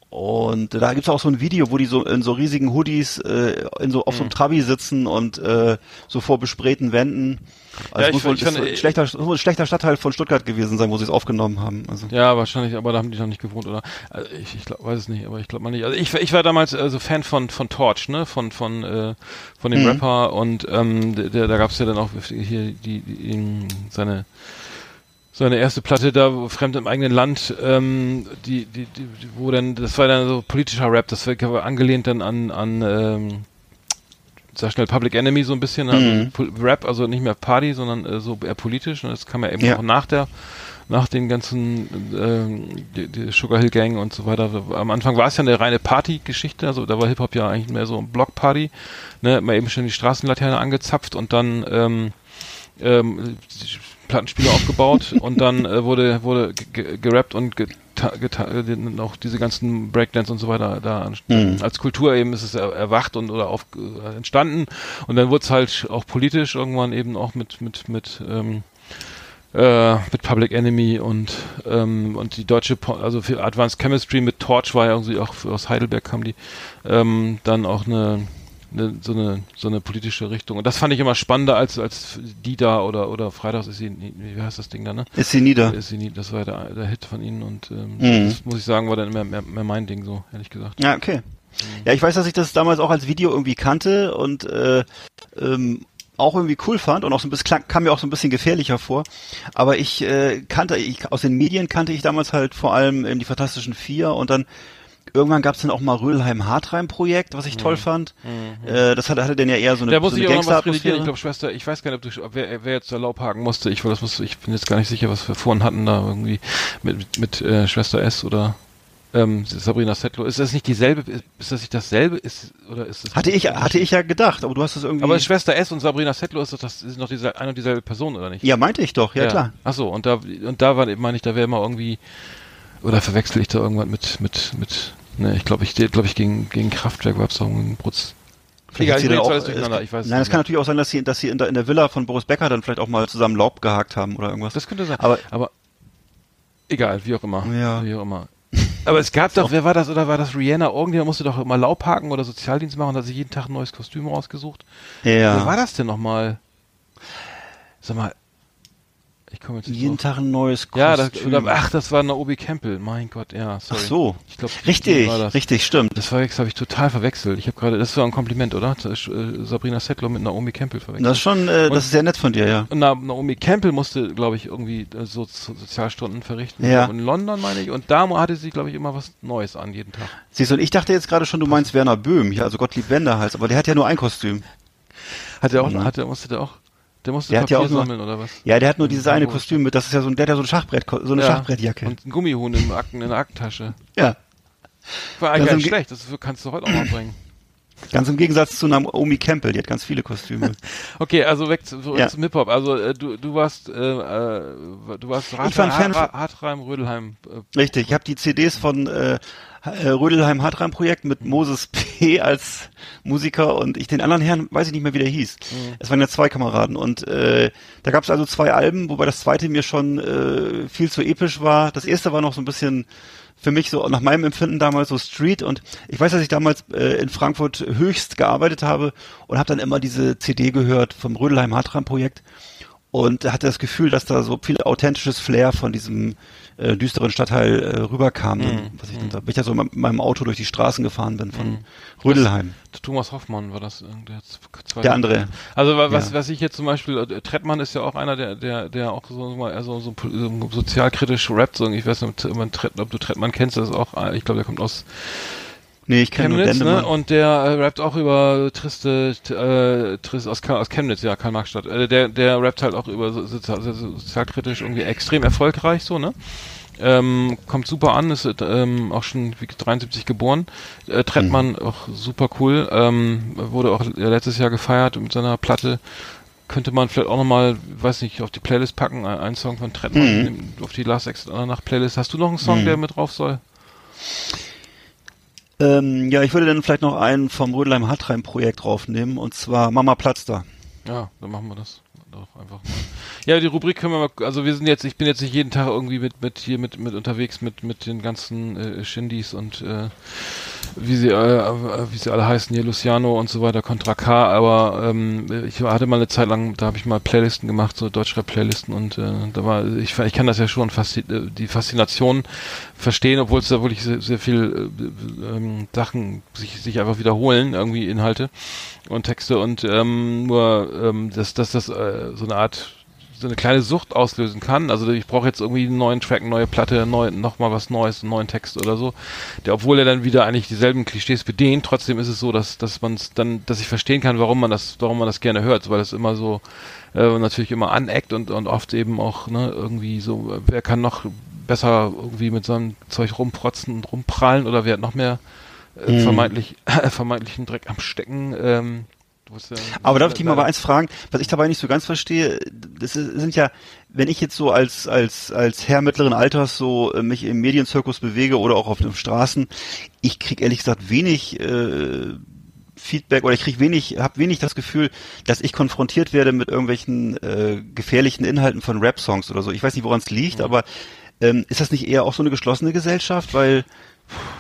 Und da gibt's auch so ein Video, wo die so in so riesigen Hoodies äh, in so auf Mhm. so einem Trabi sitzen und äh, so vor besprayten Wänden. Also Ja, muss ich- wohl ich fand, ein schlechter, muss ein schlechter Stadtteil von Stuttgart gewesen sein, wo sie es aufgenommen haben. Also. Ja, wahrscheinlich, aber da haben die noch nicht gewohnt, oder? Also ich ich glaub, weiß es nicht, aber ich glaube mal nicht. Also ich, ich war damals also Fan von von Torch, ne, von von äh, von dem Mhm. Rapper und ähm, der, der, da gab's ja dann auch hier die, die in, seine seine erste Platte da wo fremd im eigenen Land, ähm, die, die, die, wo dann das war dann so politischer Rap, das war angelehnt dann an an ähm, sag schnell Public Enemy so ein bisschen, Mhm. Rap, also nicht mehr Party, sondern äh, so eher politisch. Und das kam ja eben Ja. auch nach der, nach den ganzen ähm, die, die Sugar Hill Gang und so weiter. Am Anfang war es ja eine reine Party-Geschichte, also da war Hip Hop ja eigentlich mehr so ein Block-Party, ne, mal eben schon die Straßenlaterne angezapft und dann ähm, ähm, Plattenspieler aufgebaut und dann äh, wurde wurde ge- ge- gerappt und auch diese ganzen Breakdance und so weiter da Mhm. als Kultur eben ist es er erwacht und oder auf äh, entstanden und dann wurde es halt auch politisch irgendwann eben auch mit mit mit ähm, äh, mit Public Enemy und ähm, und die deutsche Po- also für Advanced Chemistry mit Torch war ja irgendwie auch aus Heidelberg kam die ähm, dann auch eine eine, so eine so eine politische Richtung und das fand ich immer spannender als als die da oder oder Freitags ist sie wie heißt das Ding da ne Ist sie nieder. ist sie nie das war der, der Hit von ihnen und ähm, Mhm. das muss ich sagen war dann mehr, mehr, mehr mein Ding so ehrlich gesagt Ja, okay. Ja, ich weiß, dass ich das damals auch als Video irgendwie kannte und äh, ähm, auch irgendwie cool fand und auch so ein bisschen klang, kam mir auch so ein bisschen gefährlicher vor. Aber ich äh, kannte, ich, aus den Medien kannte ich damals halt vor allem eben die Fantastischen Vier und dann irgendwann gab es dann auch mal Rödelheim-Hartreim-Projekt, was ich toll fand. Äh, das hatte, hatte dann ja eher so eine, Da muss so ich auch noch was. Ich glaube, Schwester, ich weiß gar nicht, ob, du, ob wer, wer jetzt da Laubhaken musste. Ich, das muss, ich bin jetzt gar nicht sicher, was wir vorhin hatten da irgendwie mit, mit, mit äh, Schwester S oder ähm, Sabrina Settler. Ist das nicht dieselbe? Ist, ist das nicht dasselbe? Ist, oder ist das Hatte ich, hatte ich ja gedacht, aber du hast es irgendwie. Aber Schwester S und Sabrina Settler ist doch das ist noch diese eine und dieselbe Person oder nicht? ja, meinte ich doch, ja, klar. Ach so, und da und da war meine ich, da wäre immer irgendwie oder verwechsel ich da irgendwas mit mit mit ne, ich glaube ich glaube ich gegen gegen Kraftwerk gab es da einen Brutz. Vielleicht Egal, ich auch, alles durcheinander, ich weiß es Nein, nicht es kann natürlich auch sein, dass sie, dass sie in der, in der Villa von Boris Becker dann vielleicht auch mal zusammen Laub gehakt haben oder irgendwas. Das könnte sein. Aber- aber egal, wie auch immer. Ja. Wie auch immer. Aber es gab doch, wer war das oder war das Rihanna? Irgendjemand musste doch immer Laubhaken oder Sozialdienst machen und hat sich jeden Tag ein neues Kostüm rausgesucht. Wer war ja. das denn nochmal? Sag mal, ich komme jetzt Jeden. Tag ein neues Kostüm. Ja, das, ach, das war Naomi Campbell. Mein Gott, ja, Ach sorry. so. Ich glaube, Richtig, richtig, stimmt. Das verwechselt habe ich total verwechselt. Ich habe gerade, das war ein Kompliment, oder? Äh, Sabrina Settler mit Naomi Campbell verwechselt. Das ist schon, äh, das ist sehr nett von dir, ja. Na, Naomi Campbell musste, glaube ich, irgendwie äh, so, so Sozialstunden verrichten. Ja. In London, meine ich. Und da hatte sie, glaube ich, immer was Neues an jeden Tag. Siehst du, und ich dachte jetzt gerade schon, du meinst Werner Böhm, ja, also Gottlieb Wenderhals, aber der hat ja nur ein Kostüm. Hat er auch, Mhm. hat er, musste der auch, der musste Der hat Papier ja auch nur- sammeln oder was? Ja, der hat nur dieses eine Kostüm mit, das ist ja so ein, der hat ja so ein Schachbrett, so eine Ja. Schachbrettjacke. Und ein Gummihuhn im Akten, in der Aktentasche. ja. War eigentlich nicht schlecht. Das kannst du heute auch mal bringen. Ganz im Gegensatz zu Naomi Campbell, die hat ganz viele Kostüme. Okay, also weg zu, Ja. zum Hip-Hop. Also äh, du, du warst, äh, äh, du warst Ich war ein Fan Hart- Hartreim, Rödelheim. Äh, Richtig, ich habe die CDs von äh, äh, Rödelheim Hartreim Projekt mit Moses P. als Musiker und ich den anderen Herrn weiß ich nicht mehr, wie der hieß. Es waren ja zwei Kameraden und äh, da gab es also zwei Alben, wobei das zweite mir schon äh, viel zu episch war. Das erste war noch so ein bisschen für mich so nach meinem Empfinden damals so Street und ich weiß, dass ich damals äh, in Frankfurt höchst gearbeitet habe und habe dann immer diese CD gehört vom Rödelheim Hartreim Projekt und hatte das Gefühl, dass da so viel authentisches Flair von diesem äh, düsteren Stadtteil äh, rüberkam, dann, was ich dann da, wenn ich da so mit meinem Auto durch die Straßen gefahren bin von Rödelheim. Thomas Hoffmann war das. Der, zweite. Der andere. Also wa- was, Ja. was ich jetzt zum Beispiel, äh, Trettmann ist ja auch einer, der, der, der auch so mal also so, pol- so sozialkritisch rappt. So, ich weiß nicht, ob, ob du Trettmann kennst, das ist auch, äh, ich glaube, der kommt aus Nee, ich kenne nur Chemnitz, ne? Dendemann. Und der äh, rappt auch über triste, äh, trist aus, aus Chemnitz, ja, Karl-Marx-Stadt. Äh, der, der rappt halt auch über so, sozial, so- sozialkritisch irgendwie extrem erfolgreich, so, ne? Ähm, kommt super an, ist ähm, auch schon wie 73 geboren. Äh, Trettmann Mhm. auch super cool. Ähm, wurde auch letztes Jahr gefeiert mit seiner Platte. Könnte man vielleicht auch nochmal, weiß nicht, auf die Playlist packen, ein, ein Song von Trettmann Mhm. auf die Last Exit Nacht Playlist. Hast du noch einen Song, Mhm. der mit drauf soll? Ähm, ja, ich würde dann vielleicht noch einen vom Rödelheim Hartreim Projekt draufnehmen und zwar Mama Platz da. Ja, dann machen wir das doch einfach mal. Ja, die Rubrik können wir mal, also wir sind jetzt, ich bin jetzt nicht jeden Tag irgendwie mit, mit hier mit, mit unterwegs mit, mit den ganzen äh, Shindys und äh, wie sie, äh, äh, wie sie alle heißen, hier Luciano und so weiter, Contra K, aber ähm, ich hatte mal eine Zeit lang, da habe ich mal Playlisten gemacht, so Deutschrap-Playlisten und äh, da war, ich, ich kann das ja schon fast die Faszination verstehen, obwohl es da wirklich sehr, sehr viel äh, ähm, Sachen sich, sich einfach wiederholen, irgendwie Inhalte und Texte und ähm, nur, ähm, dass, dass das äh, so eine Art so eine kleine Sucht auslösen kann. Also ich brauche jetzt irgendwie einen neuen Track, eine neue Platte, neu, noch mal was Neues, einen neuen Text oder so. Der, obwohl er dann wieder eigentlich dieselben Klischees bedient, trotzdem ist es so, dass dass man es dann, dass ich verstehen kann, warum man das, warum man das gerne hört, weil es immer so äh, natürlich immer aneckt und und oft eben auch ne irgendwie so, äh, wer kann noch besser irgendwie mit seinem Zeug rumprotzen und rumprallen oder wer hat noch mehr äh, Mhm. vermeintlich vermeintlichen Dreck am Stecken. Ähm, ja- Aber darf ich dich mal eins fragen, was ich dabei nicht so ganz verstehe, das sind ja, wenn ich jetzt so als, als, als Herr mittleren Alters so äh, mich im Medienzirkus bewege oder auch auf den Straßen, ich krieg ehrlich gesagt wenig äh, Feedback oder ich krieg wenig, habe wenig das Gefühl, dass ich konfrontiert werde mit irgendwelchen äh, gefährlichen Inhalten von Rap-Songs oder so. Ich weiß nicht, woran es liegt, aber ähm, ist das nicht eher auch so eine geschlossene Gesellschaft? Weil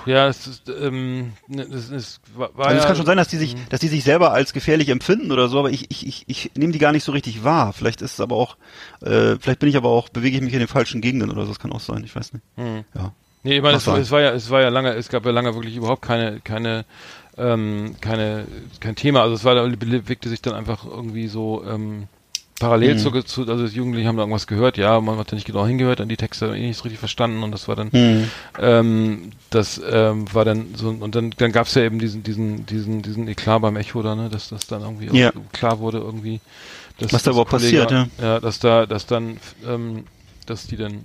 Ja, es ist, ähm, ne, das ist, war, also es ja, kann schon sein, dass die sich, Mhm. dass die sich selber als gefährlich empfinden oder so, aber ich, ich, ich, ich nehme die gar nicht so richtig wahr. Vielleicht ist es aber auch, äh, vielleicht bin ich aber auch, bewege ich mich in den falschen Gegenden oder so, das kann auch sein, ich weiß nicht. Mhm. Ja. Nee, ich meine, es, war? es war ja, es war ja lange, es gab ja lange wirklich überhaupt keine, keine, ähm, keine, kein Thema. Also es war, da bewegte sich dann einfach irgendwie so ähm, parallel Mhm. zu, zu, also die Jugendlichen haben da irgendwas gehört, ja, man hat ja nicht genau hingehört, an die Texte eh nicht richtig verstanden und das war dann Hm. ähm, das ähm, war dann so und dann dann gab es ja eben diesen diesen diesen diesen Eklat beim Echo da, ne, dass das dann irgendwie Ja. auch klar wurde irgendwie, dass Was da überhaupt passiert, ja. ja, dass da dass dann ähm, dass die dann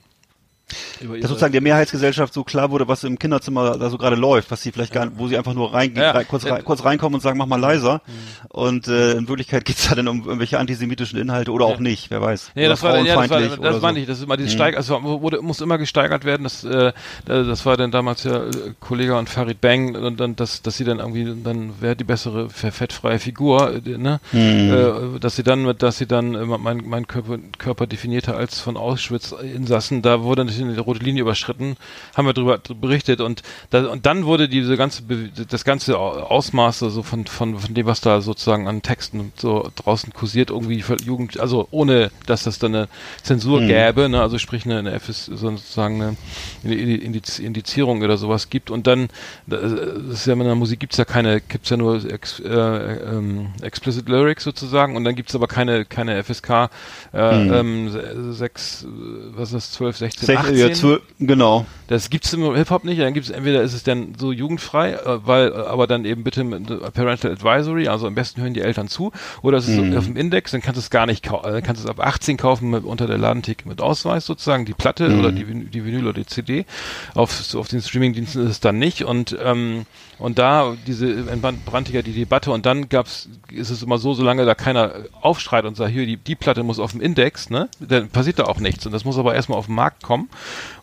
Dass sozusagen der Mehrheitsgesellschaft so klar wurde, was im Kinderzimmer da so gerade läuft, was sie vielleicht gar nicht, wo sie einfach nur rein, Ja. rein, kurz, rein, kurz reinkommen und sagen, mach mal leiser. Und äh, in Wirklichkeit geht's da dann um irgendwelche antisemitischen Inhalte oder auch nicht, wer weiß. Ja, Oder das war, ja, das, war, das meine ich, das ist immer dieses Steig, also wurde, muss immer gesteigert werden, das, äh, das war dann damals ja äh, Kollege und Farid Bang und dann, dass, dass sie dann irgendwie, dann wäre die bessere fe- fettfreie Figur, äh, ne, äh, dass sie dann, dass sie dann mein, mein Körper, Körper definierte als von Auschwitz Insassen, da wurde natürlich eine rote Linie überschritten, haben wir darüber berichtet und, da, und dann wurde diese ganze, das ganze Ausmaß so von, von, von dem, was da sozusagen an Texten so draußen kursiert, irgendwie Jugend, also ohne, dass das dann eine Zensur gäbe, ne, also sprich eine, eine FS, sozusagen eine, eine Indiz, Indizierung oder sowas gibt und dann, das ist ja in der Musik gibt's ja keine, gibt's ja nur ex, äh, ähm, explicit Lyrics sozusagen und dann gibt's aber keine, keine FSK äh, ähm, se- sechs, äh, was ist das, 12, 16, Sech- 18? Ja, zwölf- genau. Das gibt's im Hip-Hop nicht. Dann gibt's entweder ist es dann so jugendfrei, äh, weil, äh, aber dann eben bitte mit äh, Parental Advisory, also am besten hören die Eltern zu, oder es ist so auf dem Index, dann kannst du es gar nicht kaufen, äh, kannst du es ab 18 kaufen mit, unter der Ladentheke mit Ausweis sozusagen, die Platte oder die, die Vinyl oder die CD. Auf, so auf den Streamingdiensten ist es dann nicht. Und ähm, und da diese ja die Debatte und dann gab's ist es immer so, solange da keiner aufschreit und sagt, hier die, die Platte muss auf dem Index, ne, dann passiert da auch nichts. Und das muss aber erstmal auf den Markt kommen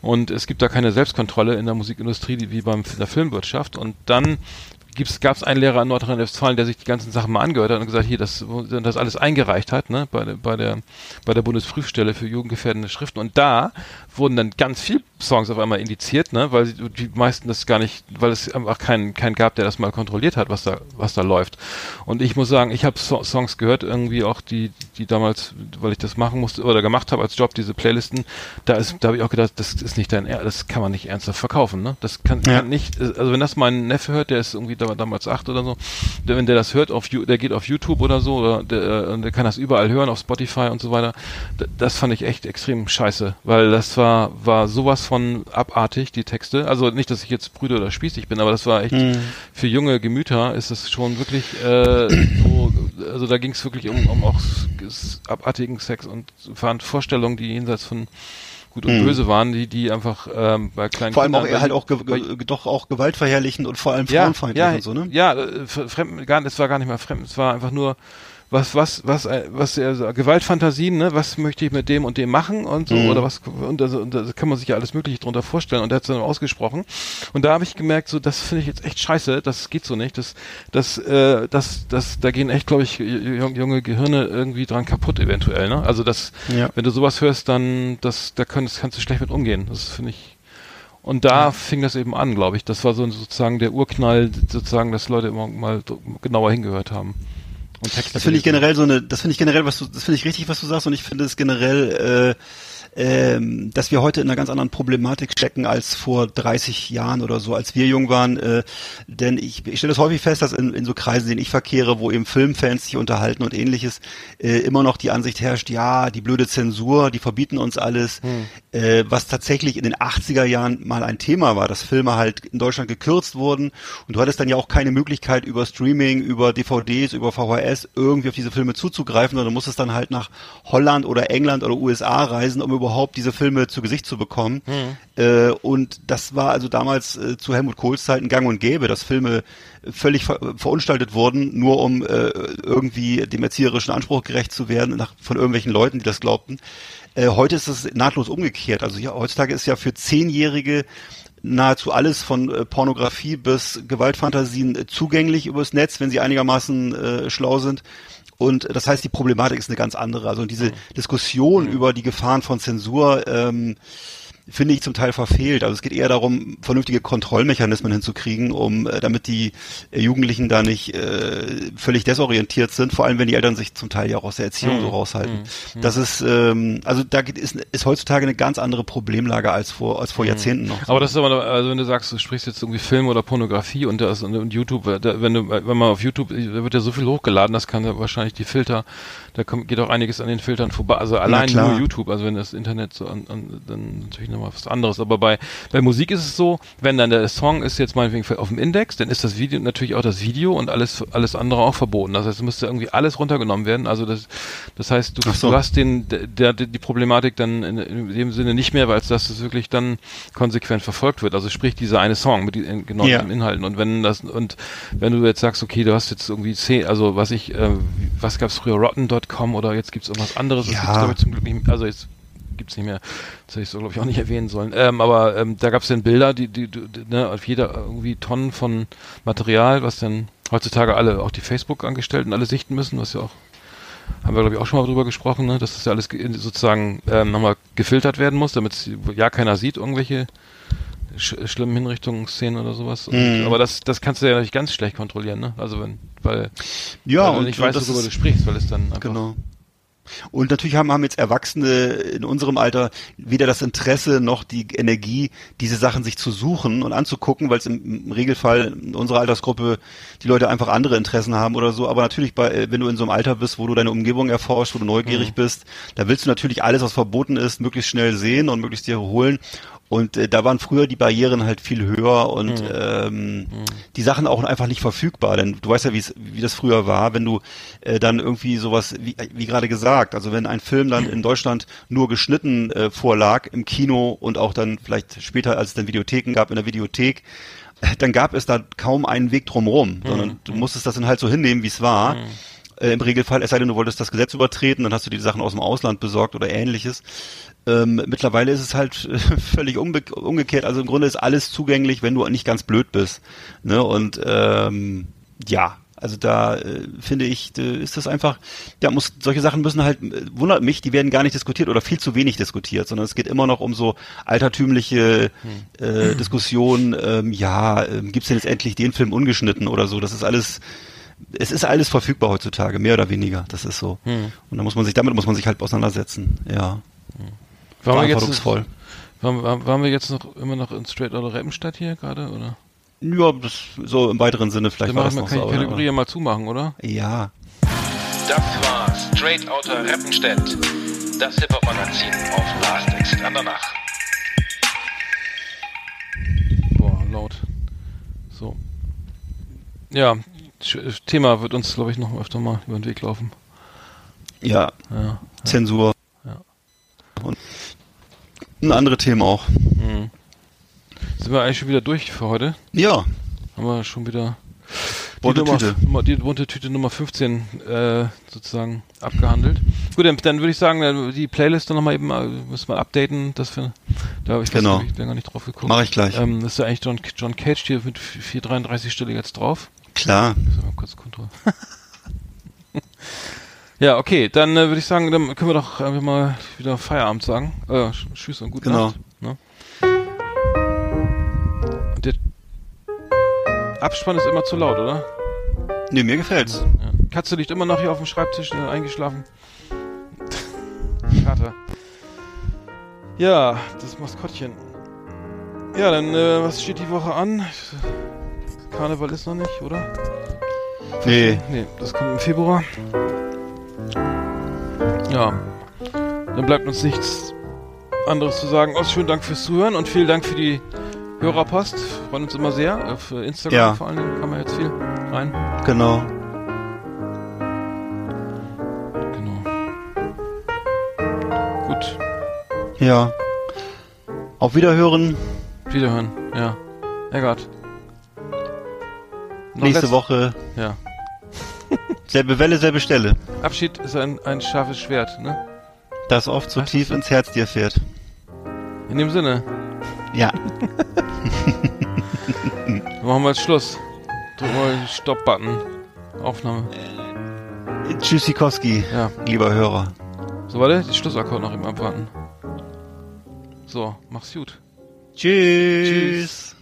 und es gibt da keine Selbstkontrolle in der Musikindustrie wie beim in der Filmwirtschaft. Und dann gab es einen Lehrer in Nordrhein-Westfalen, der sich die ganzen Sachen mal angehört hat und gesagt, hier, das, das alles eingereicht hat, ne, bei der, bei der, bei der Bundesprüfstelle für jugendgefährdende Schriften. Und da wurden dann ganz viele Songs auf einmal indiziert, ne, weil die meisten das gar nicht, weil es einfach keinen, keinen gab, der das mal kontrolliert hat, was da, was da läuft. Und ich muss sagen, ich habe so Songs gehört, irgendwie auch die, die damals, weil ich das machen musste oder gemacht habe als Job, diese Playlisten, da ist, da habe ich auch gedacht, das ist nicht dein, das kann man nicht ernsthaft verkaufen, ne? Das kann, Ja. kann nicht, also wenn das mein Neffe hört, der ist irgendwie da, damals acht oder so, der, wenn der das hört auf, der geht auf YouTube oder so, oder der, äh, der kann das überall hören, auf Spotify und so weiter. Das fand ich echt extrem scheiße, weil das war, war sowas von abartig, die Texte. Also nicht, dass ich jetzt Brüder oder spießig bin, aber das war echt, für junge Gemüter ist es schon wirklich, äh, so, also da ging es wirklich um, um auch abartigen Sex und waren Vorstellungen, die jenseits von gut und böse waren, die, die einfach ähm, bei kleinen Vor allem auch Kindern, eher halt auch ge doch auch gewaltverherrlichend und vor allem ja, frauenfeindlich ja, und so, ne? Ja, äh, f- fremd, gar, es war gar nicht mal fremd, es war einfach nur was, was, was, äh, was, er so, Gewaltfantasien, ne, was möchte ich mit dem und dem machen und so, Mhm. oder was, und, also, und da kann man sich ja alles Mögliche drunter vorstellen und er hat es dann ausgesprochen. Und da habe ich gemerkt, so, das finde ich jetzt echt scheiße, das geht so nicht, das, das, äh, das, das, da gehen echt, glaube ich, jung- junge Gehirne irgendwie dran kaputt eventuell, ne, also das, Ja. wenn du sowas hörst, dann, das, da kannst, kannst du schlecht mit umgehen, das finde ich, und da fing das eben an, glaube ich. Das war so sozusagen der Urknall, sozusagen, dass Leute immer mal genauer hingehört haben. Und Texte Das finde ich generell so eine, das finde ich generell, was du, das finde ich richtig, was du sagst, und ich finde es generell, äh, ähm, dass wir heute in einer ganz anderen Problematik stecken als vor 30 Jahren oder so, als wir jung waren. Äh, denn ich, ich stelle das häufig fest, dass in, in so Kreisen, in denen ich verkehre, wo eben Filmfans sich unterhalten und ähnliches, äh, immer noch die Ansicht herrscht, ja, die blöde Zensur, die verbieten uns alles, äh, was tatsächlich in den 80er Jahren mal ein Thema war, dass Filme halt in Deutschland gekürzt wurden und du hattest dann ja auch keine Möglichkeit über Streaming, über DVDs, über VHS irgendwie auf diese Filme zuzugreifen, sondern du musstest dann halt nach Holland oder England oder USA reisen, um überhaupt diese Filme zu Gesicht zu bekommen. Äh, und das war also damals äh, zu Helmut Kohls Zeiten gang und gäbe, dass Filme völlig ver verunstaltet wurden, nur um äh, irgendwie dem erzieherischen Anspruch gerecht zu werden nach, von irgendwelchen Leuten, die das glaubten. Äh, heute ist es nahtlos umgekehrt. Also ja, heutzutage ist ja für Zehnjährige nahezu alles von äh, Pornografie bis Gewaltfantasien äh, zugänglich übers Netz, wenn sie einigermaßen äh, schlau sind. Und das heißt, die Problematik ist eine ganz andere. Also diese Diskussion über die Gefahren von Zensur ähm, finde ich zum Teil verfehlt. Also es geht eher darum, vernünftige Kontrollmechanismen hinzukriegen, um äh, damit die äh, Jugendlichen da nicht äh, völlig desorientiert sind, vor allem wenn die Eltern sich zum Teil ja auch aus der Erziehung so raushalten. Das ist ähm, also da geht, ist, ist heutzutage eine ganz andere Problemlage als vor als vor Jahrzehnten noch. Aber das ist aber, also wenn du sagst, du sprichst jetzt irgendwie Film oder Pornografie und das und, YouTube, da, wenn du, wenn man auf YouTube, da wird ja so viel hochgeladen, das kann ja wahrscheinlich die Filter, da kommt, geht auch einiges an den Filtern vorbei. Also allein nur YouTube, also wenn das Internet so an, an, dann natürlich nochmal nochmal was anderes. Aber bei, bei Musik ist es so, wenn dann der Song ist jetzt meinetwegen auf dem Index, dann ist das Video natürlich auch das Video und alles, alles andere auch verboten. Das heißt, es müsste irgendwie alles runtergenommen werden. Also das, das heißt, du, so. du hast den, der, die Problematik dann in, in dem Sinne nicht mehr, weil es dass es wirklich dann konsequent verfolgt wird. Also sprich dieser eine Song mit den genau Ja. den Inhalten. Und wenn das, und wenn du jetzt sagst, okay, du hast jetzt irgendwie zehn, also was ich, äh, was gab's früher, rotten.com oder jetzt gibt's irgendwas anderes, das Ja. gibt's glaube ich zum Glück nicht mehr, also jetzt gibt's nicht mehr, das hätte ich so glaube ich auch nicht erwähnen sollen, ähm, aber ähm, da gab's dann Bilder, die, die, die ne, auf jeder irgendwie Tonnen von Material, was dann heutzutage alle, auch die Facebook-Angestellten alle sichten müssen, was ja auch haben wir, glaube ich, auch schon mal drüber gesprochen, ne? dass das ja alles ge- sozusagen ähm, nochmal gefiltert werden muss, damit ja keiner sieht, irgendwelche sch schlimmen Hinrichtungsszenen oder sowas. Und, Mhm. aber das, das kannst du ja nicht ganz schlecht kontrollieren, ne? Also wenn, weil, Ja, weil du und nicht weißt, worüber ist- du sprichst, weil es dann einfach Genau. Und natürlich haben, haben jetzt Erwachsene in unserem Alter weder das Interesse noch die Energie, diese Sachen sich zu suchen und anzugucken, weil es im, Regelfall in unserer Altersgruppe die Leute einfach andere Interessen haben oder so. Aber natürlich, bei, äh, wenn du in so einem Alter bist, wo du deine Umgebung erforscht, wo du neugierig bist, da willst du natürlich alles, was verboten ist, möglichst schnell sehen und möglichst dir holen. Und äh, da waren früher die Barrieren halt viel höher und ähm, die Sachen auch einfach nicht verfügbar. Denn du weißt ja, wie das früher war, wenn du äh, dann irgendwie sowas, wie, wie gerade gesagt, also wenn ein Film dann in Deutschland nur geschnitten äh, vorlag im Kino und auch dann vielleicht später, als es dann Videotheken gab, in der Videothek, äh, dann gab es da kaum einen Weg drumherum, sondern du musstest das dann halt so hinnehmen, wie es war. Äh, Im Regelfall, es sei denn, du wolltest das Gesetz übertreten, dann hast du dir die Sachen aus dem Ausland besorgt oder ähnliches. Ähm, mittlerweile ist es halt äh, völlig umgekehrt. Also im Grunde ist alles zugänglich, wenn du nicht ganz blöd bist. Ne? Und ähm, ja, also da äh, finde ich, äh, ist das einfach, ja, muss, solche Sachen müssen halt, äh, wundert mich, die werden gar nicht diskutiert oder viel zu wenig diskutiert, sondern es geht immer noch um so altertümliche äh, Diskussionen, ähm, ja, ähm, gibt's denn jetzt endlich den Film ungeschnitten oder so, das ist alles, es ist alles verfügbar heutzutage, mehr oder weniger, das ist so. Und da muss man sich, damit muss man sich halt auseinandersetzen, ja. waren wir, jetzt, Verantwortungsvoll. waren, waren, waren wir jetzt noch immer noch in Straight Outta Rappenstadt hier gerade, oder? Ja, das, so im weiteren Sinne vielleicht Dann war machen das noch kann so. die Kategorie ja mal zumachen, oder? Ja, Das war Straight Outta Rappenstedt. Das Hip-Hop-Magazin auf Last Exit Andernach. Boah, laut. So. Ja, Thema wird uns, glaube ich, noch öfter mal über den Weg laufen. ja, Ja. Zensur. Ja. Und ein andere Themen auch. Mhm. Sind wir eigentlich schon wieder durch für heute? Ja, Haben wir schon wieder die, Bunte Nummer, Tüte. Nummer, die bunte Tüte Nummer 15 äh, sozusagen abgehandelt. Gut, dann, dann würde ich sagen, die Playlist dann nochmal eben äh, müssen wir updaten, dass wir da habe ich Genau. länger nicht drauf geguckt. Mache ich gleich. Ähm, das ist ja eigentlich John, John Cage hier mit 433 Stelle jetzt drauf. Klar. Mal kurz kontrollieren. ja, okay, dann äh, würde ich sagen, dann können wir doch einfach mal wieder Feierabend sagen. Äh, sch- tschüss und gute Genau. Nacht. Ne? Und der Abspann ist immer zu laut, oder? Nee, mir gefällt's. Ja. Katze liegt immer noch hier auf dem Schreibtisch, äh, eingeschlafen. Kater. Ja, das Maskottchen. Ja, dann, äh, was steht die Woche an? Karneval ist noch nicht, oder? Nee, Nee, das kommt im Februar. Ja. Dann bleibt uns nichts anderes zu sagen. Aus schönen Dank fürs Zuhören und vielen Dank für die Hörerpost. Freuen uns immer sehr. Auf äh, Instagram Ja. vor allen Dingen kann man jetzt viel rein. genau. Genau. Gut. Ja. Auf Wiederhören Wiederhören. Ja. Eggert. Nächste Woche. Ja. Selbe Welle, selbe Stelle. Abschied ist ein, ein scharfes Schwert, ne? Das oft so Was? tief ins Herz dir fährt. In dem Sinne. Ja. Dann machen wir jetzt Schluss. Drück mal den Stopp-Button. Aufnahme. Tschüssikowski, Ja. lieber Hörer. So, warte, die Schlussakkord noch eben abwarten. So, mach's gut. Tschüss.